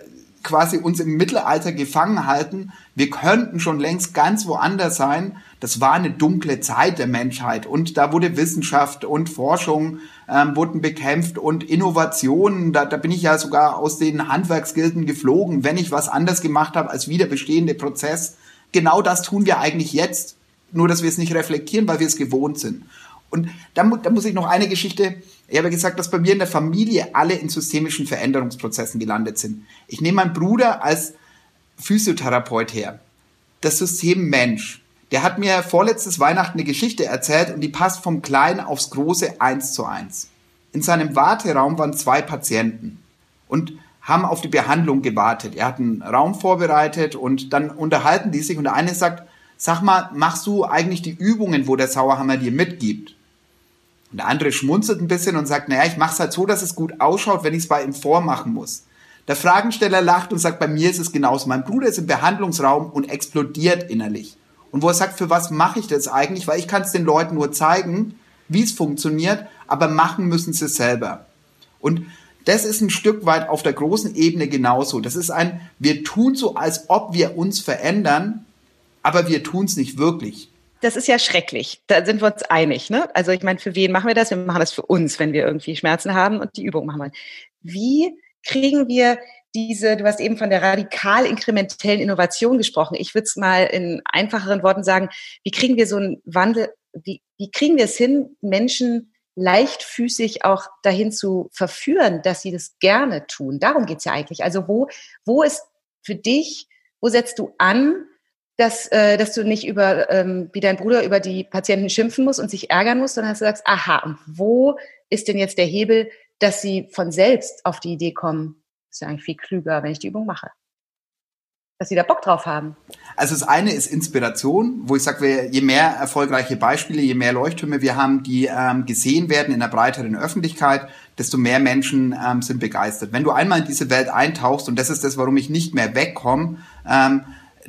quasi uns im Mittelalter gefangen halten. Wir könnten schon längst ganz woanders sein. Das war eine dunkle Zeit der Menschheit und da wurde Wissenschaft und Forschung ähm, wurden bekämpft und Innovationen. Da, da bin ich ja sogar aus den Handwerksgilden geflogen, wenn ich was anders gemacht habe als wieder bestehende Prozess. Genau das tun wir eigentlich jetzt, nur dass wir es nicht reflektieren, weil wir es gewohnt sind. Und da, da muss ich noch eine Geschichte, ich habe gesagt, dass bei mir in der Familie alle in systemischen Veränderungsprozessen gelandet sind. Ich nehme meinen Bruder als Physiotherapeut her. Das System Mensch. Der hat mir vorletztes Weihnachten eine Geschichte erzählt und die passt vom Kleinen aufs Große eins zu eins. In seinem Warteraum waren zwei Patienten und haben auf die Behandlung gewartet. Er hat einen Raum vorbereitet und dann unterhalten die sich und der eine sagt, sag mal, machst du eigentlich die Übungen, wo der Sauerhammer dir mitgibt? Und der andere schmunzelt ein bisschen und sagt, naja, ich mache es halt so, dass es gut ausschaut, wenn ich es bei ihm vormachen muss. Der Fragensteller lacht und sagt, bei mir ist es genauso. Mein Bruder ist im Behandlungsraum und explodiert innerlich. Und wo er sagt, für was mache ich das eigentlich? Weil ich kann es den Leuten nur zeigen, wie es funktioniert, aber machen müssen sie es selber. Und das ist ein Stück weit auf der großen Ebene genauso. Das ist ein, wir tun so, als ob wir uns verändern, aber wir tun es nicht wirklich. Das ist ja schrecklich. Da sind wir uns einig. Ne? Also ich meine, für wen machen wir das? Wir machen das für uns, wenn wir irgendwie Schmerzen haben und die Übung machen wir. Wie kriegen wir diese, du hast eben von der radikal inkrementellen Innovation gesprochen. Ich würde es mal in einfacheren Worten sagen, wie kriegen wir so einen Wandel, wie, wie kriegen wir es hin, Menschen leichtfüßig auch dahin zu verführen, dass sie das gerne tun? Darum geht's ja eigentlich. Also wo, wo ist für dich, wo setzt du an, dass, äh, dass du nicht über, ähm, wie dein Bruder über die Patienten schimpfen musst und sich ärgern musst, sondern dass du sagst, aha, und wo ist denn jetzt der Hebel, dass sie von selbst auf die Idee kommen, ist ja eigentlich viel klüger, wenn ich die Übung mache. Dass sie da Bock drauf haben. Also das eine ist Inspiration, wo ich sage, je mehr erfolgreiche Beispiele, je mehr Leuchttürme wir haben, die ähm, gesehen werden in der breiteren Öffentlichkeit, desto mehr Menschen ähm, sind begeistert. Wenn du einmal in diese Welt eintauchst, und das ist das, warum ich nicht mehr wegkomme, ähm,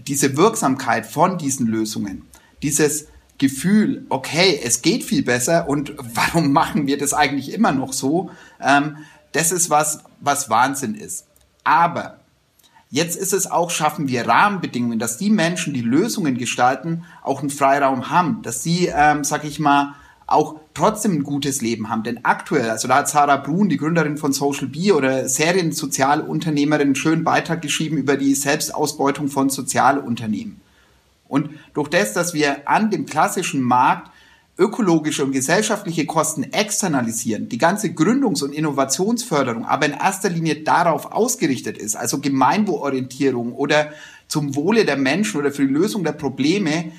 diese Wirksamkeit von diesen Lösungen, dieses Gefühl, okay, es geht viel besser und warum machen wir das eigentlich immer noch so? Ähm, das ist was, was Wahnsinn ist. Aber jetzt ist es auch, schaffen wir Rahmenbedingungen, dass die Menschen, die Lösungen gestalten, auch einen Freiraum haben, dass sie, ähm, sag ich mal, auch trotzdem ein gutes Leben haben. Denn aktuell, also da hat Sarah Brun, die Gründerin von Social Bee oder Seriensozialunternehmerin, einen schönen Beitrag geschrieben über die Selbstausbeutung von Sozialunternehmen. Und durch das, dass wir an dem klassischen Markt ökologische und gesellschaftliche Kosten externalisieren, die ganze Gründungs- und Innovationsförderung aber in erster Linie darauf ausgerichtet ist, also Gemeinwohlorientierung oder zum Wohle der Menschen oder für die Lösung der Probleme,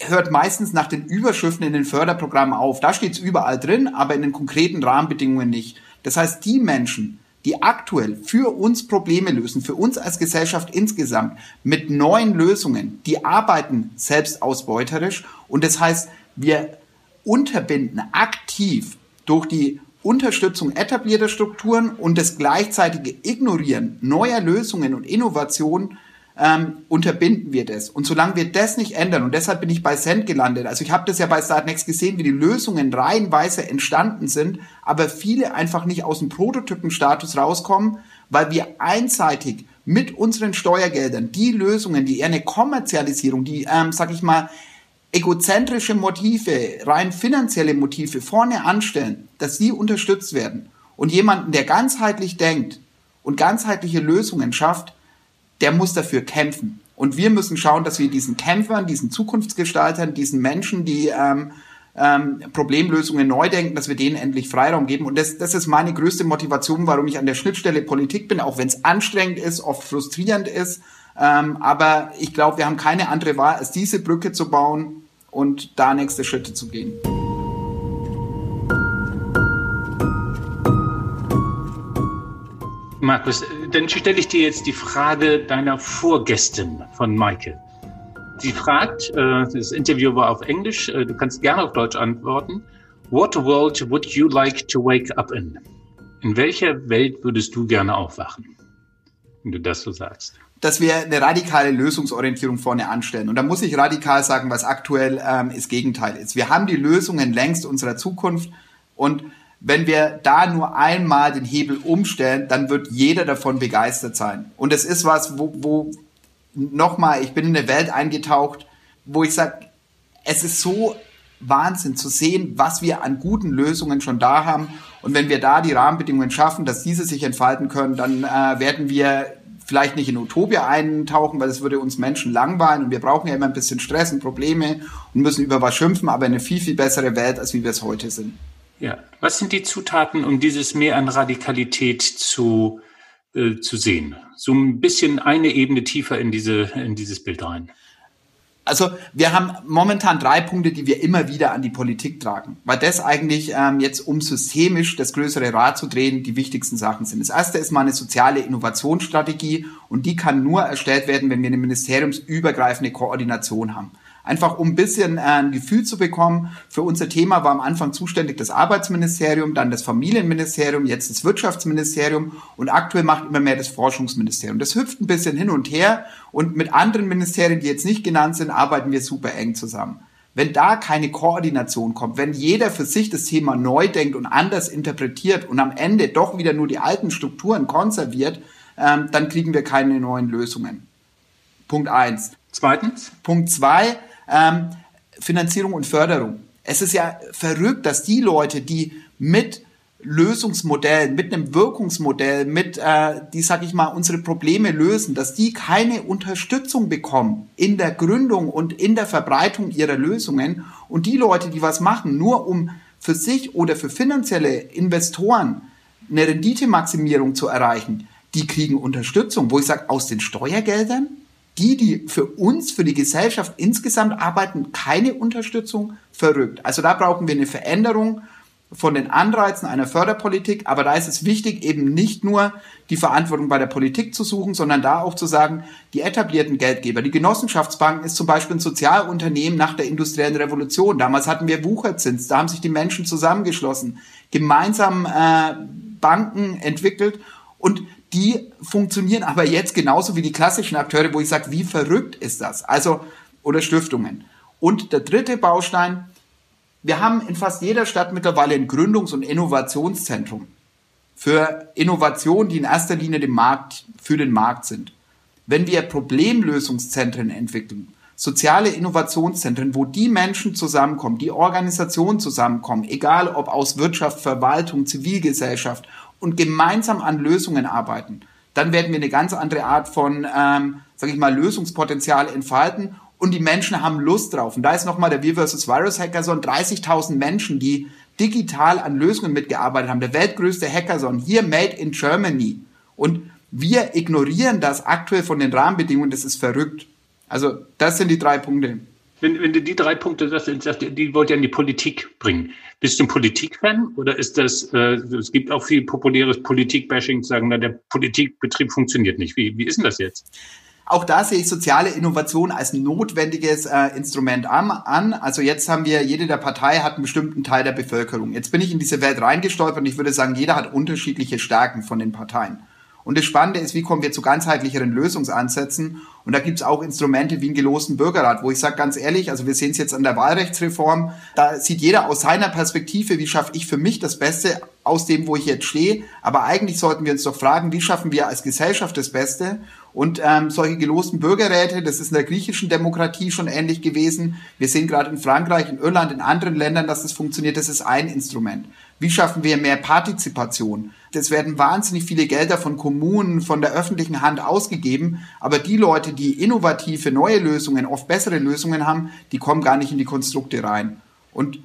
hört meistens nach den Überschriften in den Förderprogrammen auf. Da steht es überall drin, aber in den konkreten Rahmenbedingungen nicht. Das heißt, die Menschen, die aktuell für uns Probleme lösen, für uns als Gesellschaft insgesamt mit neuen Lösungen, die arbeiten selbst ausbeuterisch und das heißt, wir unterbinden aktiv durch die Unterstützung etablierter Strukturen und das gleichzeitige Ignorieren neuer Lösungen und Innovationen ähm, unterbinden wir das. Und solange wir das nicht ändern, und deshalb bin ich bei Cent gelandet, also ich habe das ja bei Startnext gesehen, wie die Lösungen reihenweise entstanden sind, aber viele einfach nicht aus dem Prototypenstatus rauskommen, weil wir einseitig mit unseren Steuergeldern die Lösungen, die eher eine Kommerzialisierung, die, ähm, sag ich mal, egozentrische Motive, rein finanzielle Motive vorne anstellen, dass die unterstützt werden. Und jemanden, der ganzheitlich denkt und ganzheitliche Lösungen schafft, der muss dafür kämpfen. Und wir müssen schauen, dass wir diesen Kämpfern, diesen Zukunftsgestaltern, diesen Menschen, die ähm, ähm, Problemlösungen neu denken, dass wir denen endlich Freiraum geben. Und das, das ist meine größte Motivation, warum ich an der Schnittstelle Politik bin, auch wenn es anstrengend ist, oft frustrierend ist. Ähm, aber ich glaube, wir haben keine andere Wahl, als diese Brücke zu bauen und da nächste Schritte zu gehen. Markus, dann stelle ich dir jetzt die Frage deiner Vorgästin von Maike. Sie fragt, äh, das Interview war auf Englisch, äh, du kannst gerne auf Deutsch antworten. What world would you like to wake up in? In welcher Welt würdest du gerne aufwachen, wenn du das so sagst? dass wir eine radikale Lösungsorientierung vorne anstellen. Und da muss ich radikal sagen, was aktuell ähm, das Gegenteil ist. Wir haben die Lösungen längst unserer Zukunft und wenn wir da nur einmal den Hebel umstellen, dann wird jeder davon begeistert sein. Und es ist was, wo, wo nochmal, ich bin in eine Welt eingetaucht, wo ich sage, es ist so Wahnsinn zu sehen, was wir an guten Lösungen schon da haben. Und wenn wir da die Rahmenbedingungen schaffen, dass diese sich entfalten können, dann äh, werden wir vielleicht nicht in Utopia eintauchen, weil es würde uns Menschen langweilen und wir brauchen ja immer ein bisschen Stress und Probleme und müssen über was schimpfen, aber eine viel, viel bessere Welt, als wie wir es heute sind. Ja, was sind die Zutaten, um dieses Mehr an Radikalität zu, äh, zu sehen? So ein bisschen eine Ebene tiefer in, diese, in dieses Bild rein. Also wir haben momentan drei Punkte, die wir immer wieder an die Politik tragen, weil das eigentlich ähm, jetzt, um systemisch das größere Rad zu drehen, die wichtigsten Sachen sind. Das erste ist mal eine soziale Innovationsstrategie und die kann nur erstellt werden, wenn wir eine ministeriumsübergreifende Koordination haben. Einfach um ein bisschen äh, ein Gefühl zu bekommen. Für unser Thema war am Anfang zuständig das Arbeitsministerium, dann das Familienministerium, jetzt das Wirtschaftsministerium und aktuell macht immer mehr das Forschungsministerium. Das hüpft ein bisschen hin und her und mit anderen Ministerien, die jetzt nicht genannt sind, arbeiten wir super eng zusammen. Wenn da keine Koordination kommt, wenn jeder für sich das Thema neu denkt und anders interpretiert und am Ende doch wieder nur die alten Strukturen konserviert, ähm, dann kriegen wir keine neuen Lösungen. Punkt eins. Zweitens? Punkt zwei, ähm, Finanzierung und Förderung. Es ist ja verrückt, dass die Leute, die mit Lösungsmodellen, mit einem Wirkungsmodell, mit, äh, die, sag ich mal, unsere Probleme lösen, dass die keine Unterstützung bekommen in der Gründung und in der Verbreitung ihrer Lösungen. Und die Leute, die was machen, nur um für sich oder für finanzielle Investoren eine Renditemaximierung zu erreichen, die kriegen Unterstützung, wo ich sage, aus den Steuergeldern, die, die für uns, für die Gesellschaft insgesamt arbeiten, keine Unterstützung verrückt. Also da brauchen wir eine Veränderung von den Anreizen einer Förderpolitik, aber da ist es wichtig, eben nicht nur die Verantwortung bei der Politik zu suchen, sondern da auch zu sagen, die etablierten Geldgeber, die Genossenschaftsbanken ist zum Beispiel ein Sozialunternehmen nach der industriellen Revolution. Damals hatten wir Wucherzins, da haben sich die Menschen zusammengeschlossen, gemeinsam äh, Banken entwickelt und die funktionieren aber jetzt genauso wie die klassischen Akteure, wo ich sage, wie verrückt ist das? Also, oder Stiftungen. Und der dritte Baustein, wir haben in fast jeder Stadt mittlerweile ein Gründungs- und Innovationszentrum für Innovationen, die in erster Linie dem Markt, für den Markt sind. Wenn wir Problemlösungszentren entwickeln, soziale Innovationszentren, wo die Menschen zusammenkommen, die Organisationen zusammenkommen, egal ob aus Wirtschaft, Verwaltung, Zivilgesellschaft und gemeinsam an Lösungen arbeiten, dann werden wir eine ganz andere Art von, ähm, sage ich mal, Lösungspotenzial entfalten und die Menschen haben Lust drauf. Und da ist nochmal der Wir vs. Virus Hackathon, 30.000 Menschen, die digital an Lösungen mitgearbeitet haben. Der weltgrößte Hackathon, hier made in Germany. Und wir ignorieren das aktuell von den Rahmenbedingungen, das ist verrückt. Also das sind die drei Punkte. Wenn, wenn du die drei Punkte sagst, die wollt ihr in die Politik bringen. Bist du ein Politikfan oder ist das, äh, es gibt auch viel populäres Politikbashing, sagen, na, der Politikbetrieb funktioniert nicht. Wie, wie ist denn das jetzt? Auch da sehe ich soziale Innovation als notwendiges äh, Instrument an, an. Also jetzt haben wir, jede der Partei hat einen bestimmten Teil der Bevölkerung. Jetzt bin ich in diese Welt reingestolpert und ich würde sagen, jeder hat unterschiedliche Stärken von den Parteien. Und das Spannende ist, wie kommen wir zu ganzheitlicheren Lösungsansätzen? Und da gibt es auch Instrumente wie einen gelosten Bürgerrat, wo ich sage ganz ehrlich, also wir sehen es jetzt an der Wahlrechtsreform, da sieht jeder aus seiner Perspektive, wie schaffe ich für mich das Beste aus dem, wo ich jetzt stehe. Aber eigentlich sollten wir uns doch fragen, wie schaffen wir als Gesellschaft das Beste? Und ähm, solche gelosten Bürgerräte, das ist in der griechischen Demokratie schon ähnlich gewesen. Wir sehen gerade in Frankreich, in Irland, in anderen Ländern, dass das funktioniert. Das ist ein Instrument. Wie schaffen wir mehr Partizipation? Es werden wahnsinnig viele Gelder von Kommunen, von der öffentlichen Hand ausgegeben, aber die Leute, die innovative neue Lösungen, oft bessere Lösungen haben, die kommen gar nicht in die Konstrukte rein. Und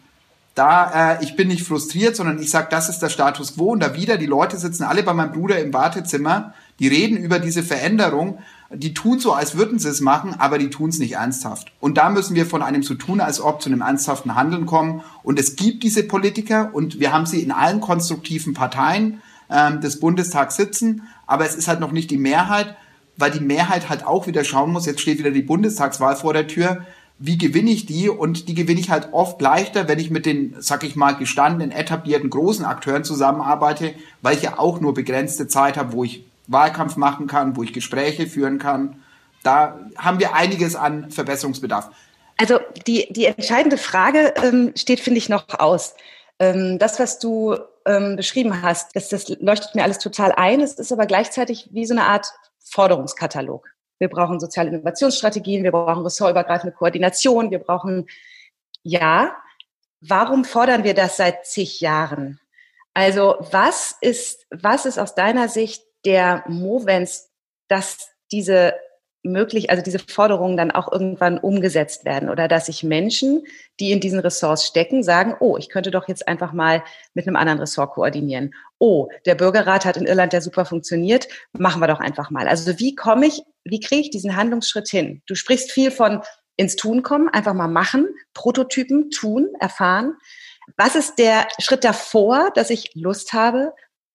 da, äh, ich bin nicht frustriert, sondern ich sage, das ist der Status quo und da wieder, die Leute sitzen alle bei meinem Bruder im Wartezimmer, die reden über diese Veränderung, die tun so, als würden sie es machen, aber die tun es nicht ernsthaft. Und da müssen wir von einem so tun, als ob zu einem ernsthaften Handeln kommen. Und es gibt diese Politiker und wir haben sie in allen konstruktiven Parteien ähm, des Bundestags sitzen, aber es ist halt noch nicht die Mehrheit, weil die Mehrheit halt auch wieder schauen muss, jetzt steht wieder die Bundestagswahl vor der Tür, wie gewinne ich die? Und die gewinne ich halt oft leichter, wenn ich mit den, sag ich mal, gestandenen, etablierten großen Akteuren zusammenarbeite, weil ich ja auch nur begrenzte Zeit habe, wo ich Wahlkampf machen kann, wo ich Gespräche führen kann. Da haben wir einiges an Verbesserungsbedarf. Also die, die entscheidende Frage ähm, steht, finde ich, noch aus. Ähm, das, was du ähm, beschrieben hast, das, das leuchtet mir alles total ein. Es ist aber gleichzeitig wie so eine Art Forderungskatalog. Wir brauchen soziale Innovationsstrategien, wir brauchen ressortübergreifende Koordination, wir brauchen, ja, warum fordern wir das seit zig Jahren? Also was ist, was ist aus deiner Sicht der Movens, dass diese möglich, also diese Forderungen dann auch irgendwann umgesetzt werden oder dass sich Menschen, die in diesen Ressorts stecken, sagen, oh, ich könnte doch jetzt einfach mal mit einem anderen Ressort koordinieren. Oh, der Bürgerrat hat in Irland ja super funktioniert, machen wir doch einfach mal. Also wie komme ich, wie kriege ich diesen Handlungsschritt hin? Du sprichst viel von ins Tun kommen, einfach mal machen, Prototypen tun, erfahren. Was ist der Schritt davor, dass ich Lust habe,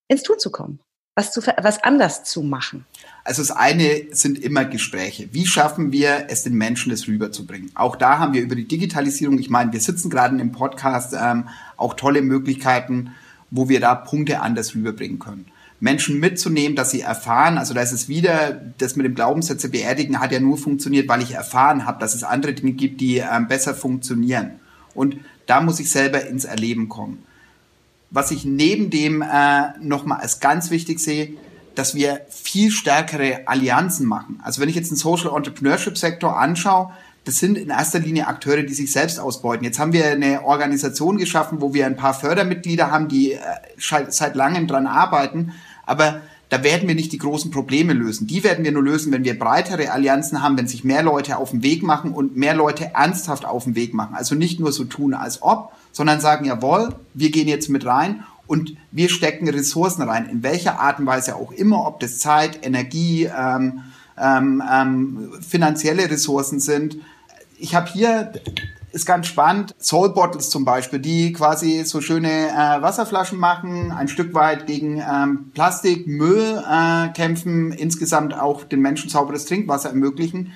ins Tun zu kommen? Was, zu, was anders zu machen? Also das eine sind immer Gespräche. Wie schaffen wir es, den Menschen das rüberzubringen? Auch da haben wir über die Digitalisierung, ich meine, wir sitzen gerade im Podcast, ähm, auch tolle Möglichkeiten, wo wir da Punkte anders rüberbringen können. Menschen mitzunehmen, dass sie erfahren, also da ist es wieder, das mit dem Glaubenssätze beerdigen hat ja nur funktioniert, weil ich erfahren habe, dass es andere Dinge gibt, die ähm, besser funktionieren. Und da muss ich selber ins Erleben kommen was ich neben dem äh, nochmal als ganz wichtig sehe, dass wir viel stärkere Allianzen machen. Also wenn ich jetzt den Social Entrepreneurship Sektor anschaue, das sind in erster Linie Akteure, die sich selbst ausbeuten. Jetzt haben wir eine Organisation geschaffen, wo wir ein paar Fördermitglieder haben, die äh, seit langem dran arbeiten, aber da werden wir nicht die großen Probleme lösen. Die werden wir nur lösen, wenn wir breitere Allianzen haben, wenn sich mehr Leute auf den Weg machen und mehr Leute ernsthaft auf den Weg machen. Also nicht nur so tun, als ob, sondern sagen, jawohl, wir gehen jetzt mit rein und wir stecken Ressourcen rein, in welcher Art und Weise auch immer, ob das Zeit, Energie, ähm, ähm, ähm, finanzielle Ressourcen sind. Ich habe hier ist ganz spannend. Soul Bottles zum Beispiel, die quasi so schöne äh, Wasserflaschen machen, ein Stück weit gegen ähm, Plastikmüll äh, kämpfen, insgesamt auch den Menschen sauberes Trinkwasser ermöglichen.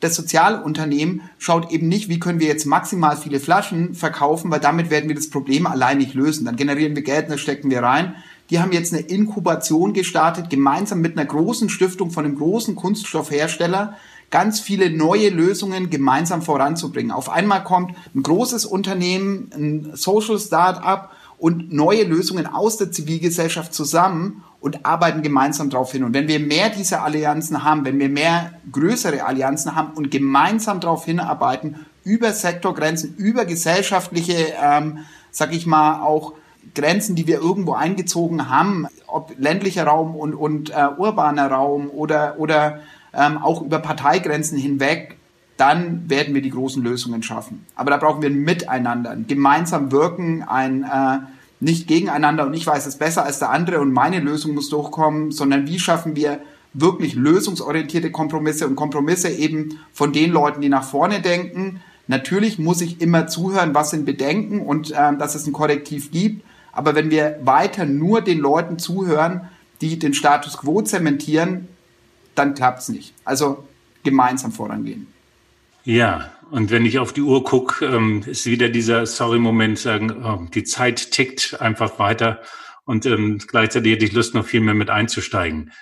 Das Sozialunternehmen schaut eben nicht, wie können wir jetzt maximal viele Flaschen verkaufen, weil damit werden wir das Problem allein nicht lösen. Dann generieren wir Geld das stecken wir rein. Die haben jetzt eine Inkubation gestartet, gemeinsam mit einer großen Stiftung von einem großen Kunststoffhersteller, ganz viele neue Lösungen gemeinsam voranzubringen. Auf einmal kommt ein großes Unternehmen, ein Social Startup und neue Lösungen aus der Zivilgesellschaft zusammen und arbeiten gemeinsam darauf hin. Und wenn wir mehr dieser Allianzen haben, wenn wir mehr größere Allianzen haben und gemeinsam darauf hinarbeiten, über Sektorgrenzen, über gesellschaftliche, ähm, sag ich mal, auch Grenzen, die wir irgendwo eingezogen haben, ob ländlicher Raum und, und äh, urbaner Raum oder, oder ähm, auch über Parteigrenzen hinweg, dann werden wir die großen Lösungen schaffen. Aber da brauchen wir ein Miteinander, ein gemeinsam wirken, ein äh, nicht gegeneinander und ich weiß es besser als der andere und meine Lösung muss durchkommen, sondern wie schaffen wir wirklich lösungsorientierte Kompromisse und Kompromisse eben von den Leuten, die nach vorne denken. Natürlich muss ich immer zuhören, was sind Bedenken und äh, dass es ein Korrektiv gibt. Aber wenn wir weiter nur den Leuten zuhören, die den Status quo zementieren, dann klappt es nicht. Also gemeinsam vorangehen. Ja, und wenn ich auf die Uhr gucke, ähm, ist wieder dieser Sorry-Moment, sagen, oh, die Zeit tickt einfach weiter und ähm, gleichzeitig hätte ich Lust, noch viel mehr mit einzusteigen.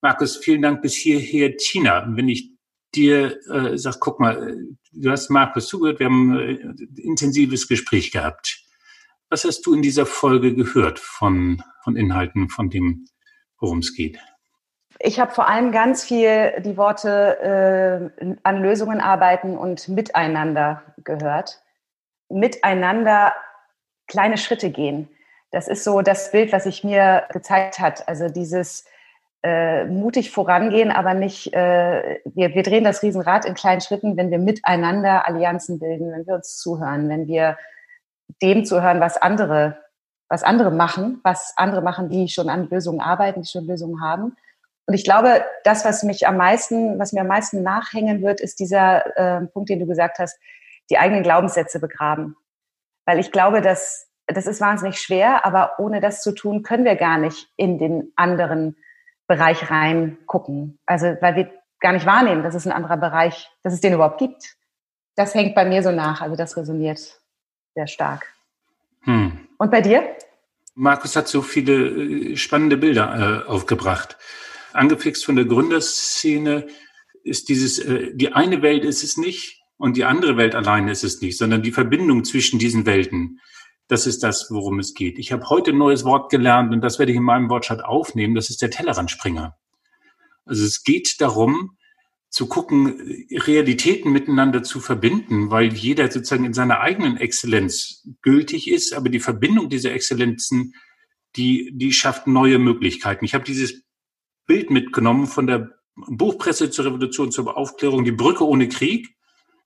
Markus, vielen Dank bis hierher. Tina, wenn ich dir äh, sag, guck mal, du hast Markus zugehört, wir haben äh, intensives Gespräch gehabt. Was hast du in dieser Folge gehört von, von Inhalten, von dem, worum es geht? Ich habe vor allem ganz viel die Worte äh, an Lösungen arbeiten und miteinander gehört. Miteinander kleine Schritte gehen. Das ist so das Bild, was sich mir gezeigt hat. Also dieses äh, mutig vorangehen, aber nicht, äh, wir, wir drehen das Riesenrad in kleinen Schritten, wenn wir miteinander Allianzen bilden, wenn wir uns zuhören, wenn wir dem zuhören, was andere, was andere machen, was andere machen, die schon an Lösungen arbeiten, die schon Lösungen haben und ich glaube, das, was mich am meisten, was mir am meisten nachhängen wird, ist dieser äh, Punkt, den du gesagt hast, die eigenen Glaubenssätze begraben. Weil ich glaube, dass das ist wahnsinnig schwer, aber ohne das zu tun, können wir gar nicht in den anderen Bereich reingucken. Also, weil wir gar nicht wahrnehmen, dass es ein anderer Bereich, dass es den überhaupt gibt. Das hängt bei mir so nach. Also, das resoniert sehr stark. Hm. Und bei dir? Markus hat so viele äh, spannende Bilder äh, aufgebracht angefixt von der Gründerszene, ist dieses, äh, die eine Welt ist es nicht und die andere Welt alleine ist es nicht, sondern die Verbindung zwischen diesen Welten. Das ist das, worum es geht. Ich habe heute ein neues Wort gelernt und das werde ich in meinem Wortschatz aufnehmen. Das ist der Tellerrandspringer. Also es geht darum, zu gucken, Realitäten miteinander zu verbinden, weil jeder sozusagen in seiner eigenen Exzellenz gültig ist, aber die Verbindung dieser Exzellenzen, die, die schafft neue Möglichkeiten. Ich habe dieses Bild mitgenommen von der Buchpresse zur Revolution zur Aufklärung, die Brücke ohne Krieg.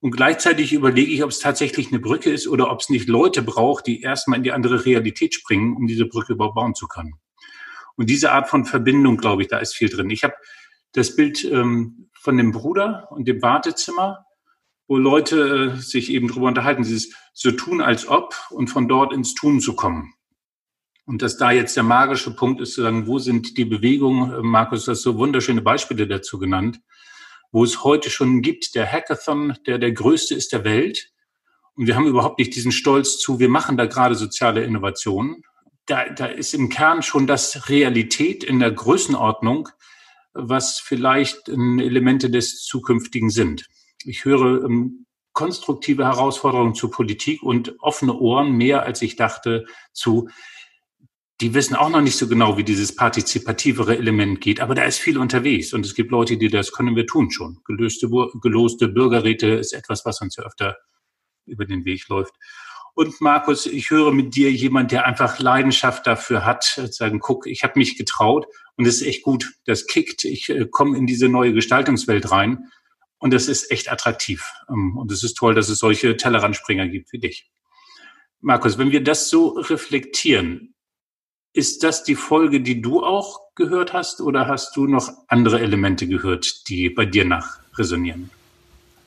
Und gleichzeitig überlege ich, ob es tatsächlich eine Brücke ist oder ob es nicht Leute braucht, die erstmal in die andere Realität springen, um diese Brücke überhaupt bauen zu können. Und diese Art von Verbindung, glaube ich, da ist viel drin. Ich habe das Bild ähm, von dem Bruder und dem Wartezimmer, wo Leute äh, sich eben drüber unterhalten, dieses so tun als ob und von dort ins Tun zu kommen. Und dass da jetzt der magische Punkt ist, zu sagen, wo sind die Bewegungen? Markus, du hast so wunderschöne Beispiele dazu genannt, wo es heute schon gibt, der Hackathon, der der größte ist der Welt. Und wir haben überhaupt nicht diesen Stolz zu, wir machen da gerade soziale Innovationen. Da, da ist im Kern schon das Realität in der Größenordnung, was vielleicht Elemente des Zukünftigen sind. Ich höre ähm, konstruktive Herausforderungen zur Politik und offene Ohren mehr, als ich dachte, zu die wissen auch noch nicht so genau, wie dieses partizipativere Element geht, aber da ist viel unterwegs und es gibt Leute, die das können wir tun schon. Gelöste, geloste Bürgerräte ist etwas, was uns ja öfter über den Weg läuft. Und Markus, ich höre mit dir jemand, der einfach Leidenschaft dafür hat, sagen, guck, ich habe mich getraut und es ist echt gut, das kickt, ich äh, komme in diese neue Gestaltungswelt rein und das ist echt attraktiv. Ähm, und es ist toll, dass es solche Tellerrandspringer gibt wie dich. Markus, wenn wir das so reflektieren, ist das die Folge, die du auch gehört hast oder hast du noch andere Elemente gehört, die bei dir nach resonieren?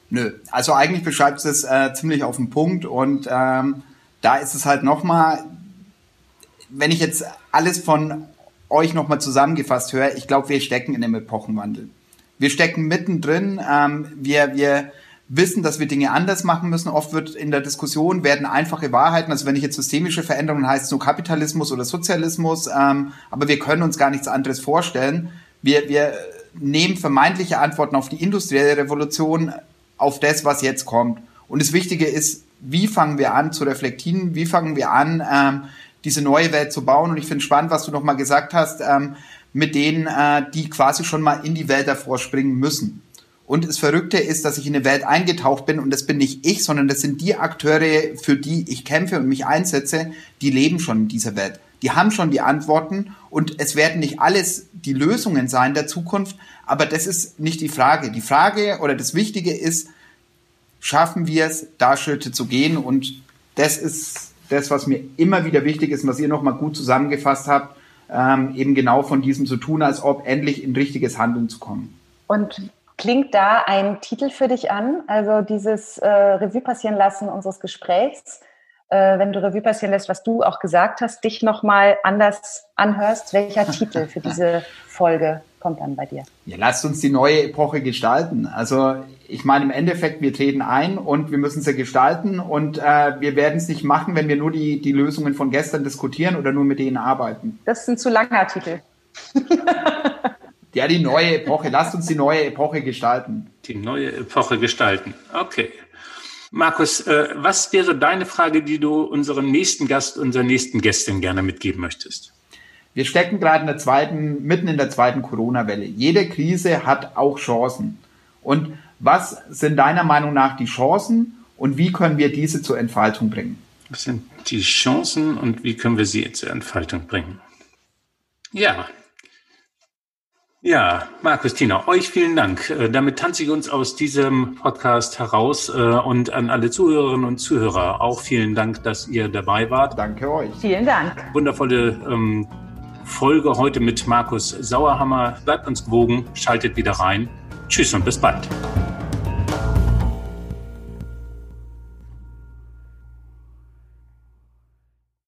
Nö, also eigentlich beschreibt es äh, ziemlich auf den Punkt und ähm, da ist es halt nochmal, wenn ich jetzt alles von euch nochmal zusammengefasst höre, ich glaube, wir stecken in einem Epochenwandel. Wir stecken mittendrin, ähm, wir, wir wissen, dass wir Dinge anders machen müssen. Oft wird in der Diskussion werden einfache Wahrheiten, also wenn ich jetzt systemische Veränderungen heißt es nur Kapitalismus oder Sozialismus, ähm, aber wir können uns gar nichts anderes vorstellen. Wir, wir nehmen vermeintliche Antworten auf die industrielle Revolution, auf das, was jetzt kommt. Und das Wichtige ist, wie fangen wir an zu reflektieren, wie fangen wir an, ähm, diese neue Welt zu bauen. Und ich finde spannend, was du nochmal gesagt hast, ähm, mit denen, äh, die quasi schon mal in die Welt davor springen müssen. Und das Verrückte ist, dass ich in eine Welt eingetaucht bin und das bin nicht ich, sondern das sind die Akteure, für die ich kämpfe und mich einsetze, die leben schon in dieser Welt. Die haben schon die Antworten und es werden nicht alles die Lösungen sein der Zukunft, aber das ist nicht die Frage. Die Frage oder das Wichtige ist, schaffen wir es, da Schritte zu gehen und das ist das, was mir immer wieder wichtig ist, was ihr nochmal gut zusammengefasst habt, ähm, eben genau von diesem zu tun, als ob endlich in richtiges Handeln zu kommen. Und Klingt da ein Titel für dich an? Also dieses äh, Revue passieren lassen unseres Gesprächs, äh, wenn du Revue passieren lässt, was du auch gesagt hast, dich nochmal anders anhörst, welcher Titel für diese Folge kommt dann bei dir? Ja, lasst uns die neue Epoche gestalten. Also ich meine im Endeffekt, wir treten ein und wir müssen sie gestalten und äh, wir werden es nicht machen, wenn wir nur die, die Lösungen von gestern diskutieren oder nur mit denen arbeiten. Das ist ein zu langer Titel. Ja, die neue Epoche. Lasst uns die neue Epoche gestalten. Die neue Epoche gestalten. Okay. Markus, äh, was wäre deine Frage, die du unserem nächsten Gast, unserer nächsten Gästin gerne mitgeben möchtest? Wir stecken gerade in der zweiten, mitten in der zweiten Corona-Welle. Jede Krise hat auch Chancen. Und was sind deiner Meinung nach die Chancen und wie können wir diese zur Entfaltung bringen? Was sind die Chancen und wie können wir sie zur Entfaltung bringen? Ja, ja, Markus, Tina, euch vielen Dank. Äh, damit tanze ich uns aus diesem Podcast heraus äh, und an alle Zuhörerinnen und Zuhörer auch vielen Dank, dass ihr dabei wart. Danke euch. Vielen Dank. Wundervolle ähm, Folge heute mit Markus Sauerhammer. Bleibt uns gewogen, schaltet wieder rein. Tschüss und bis bald.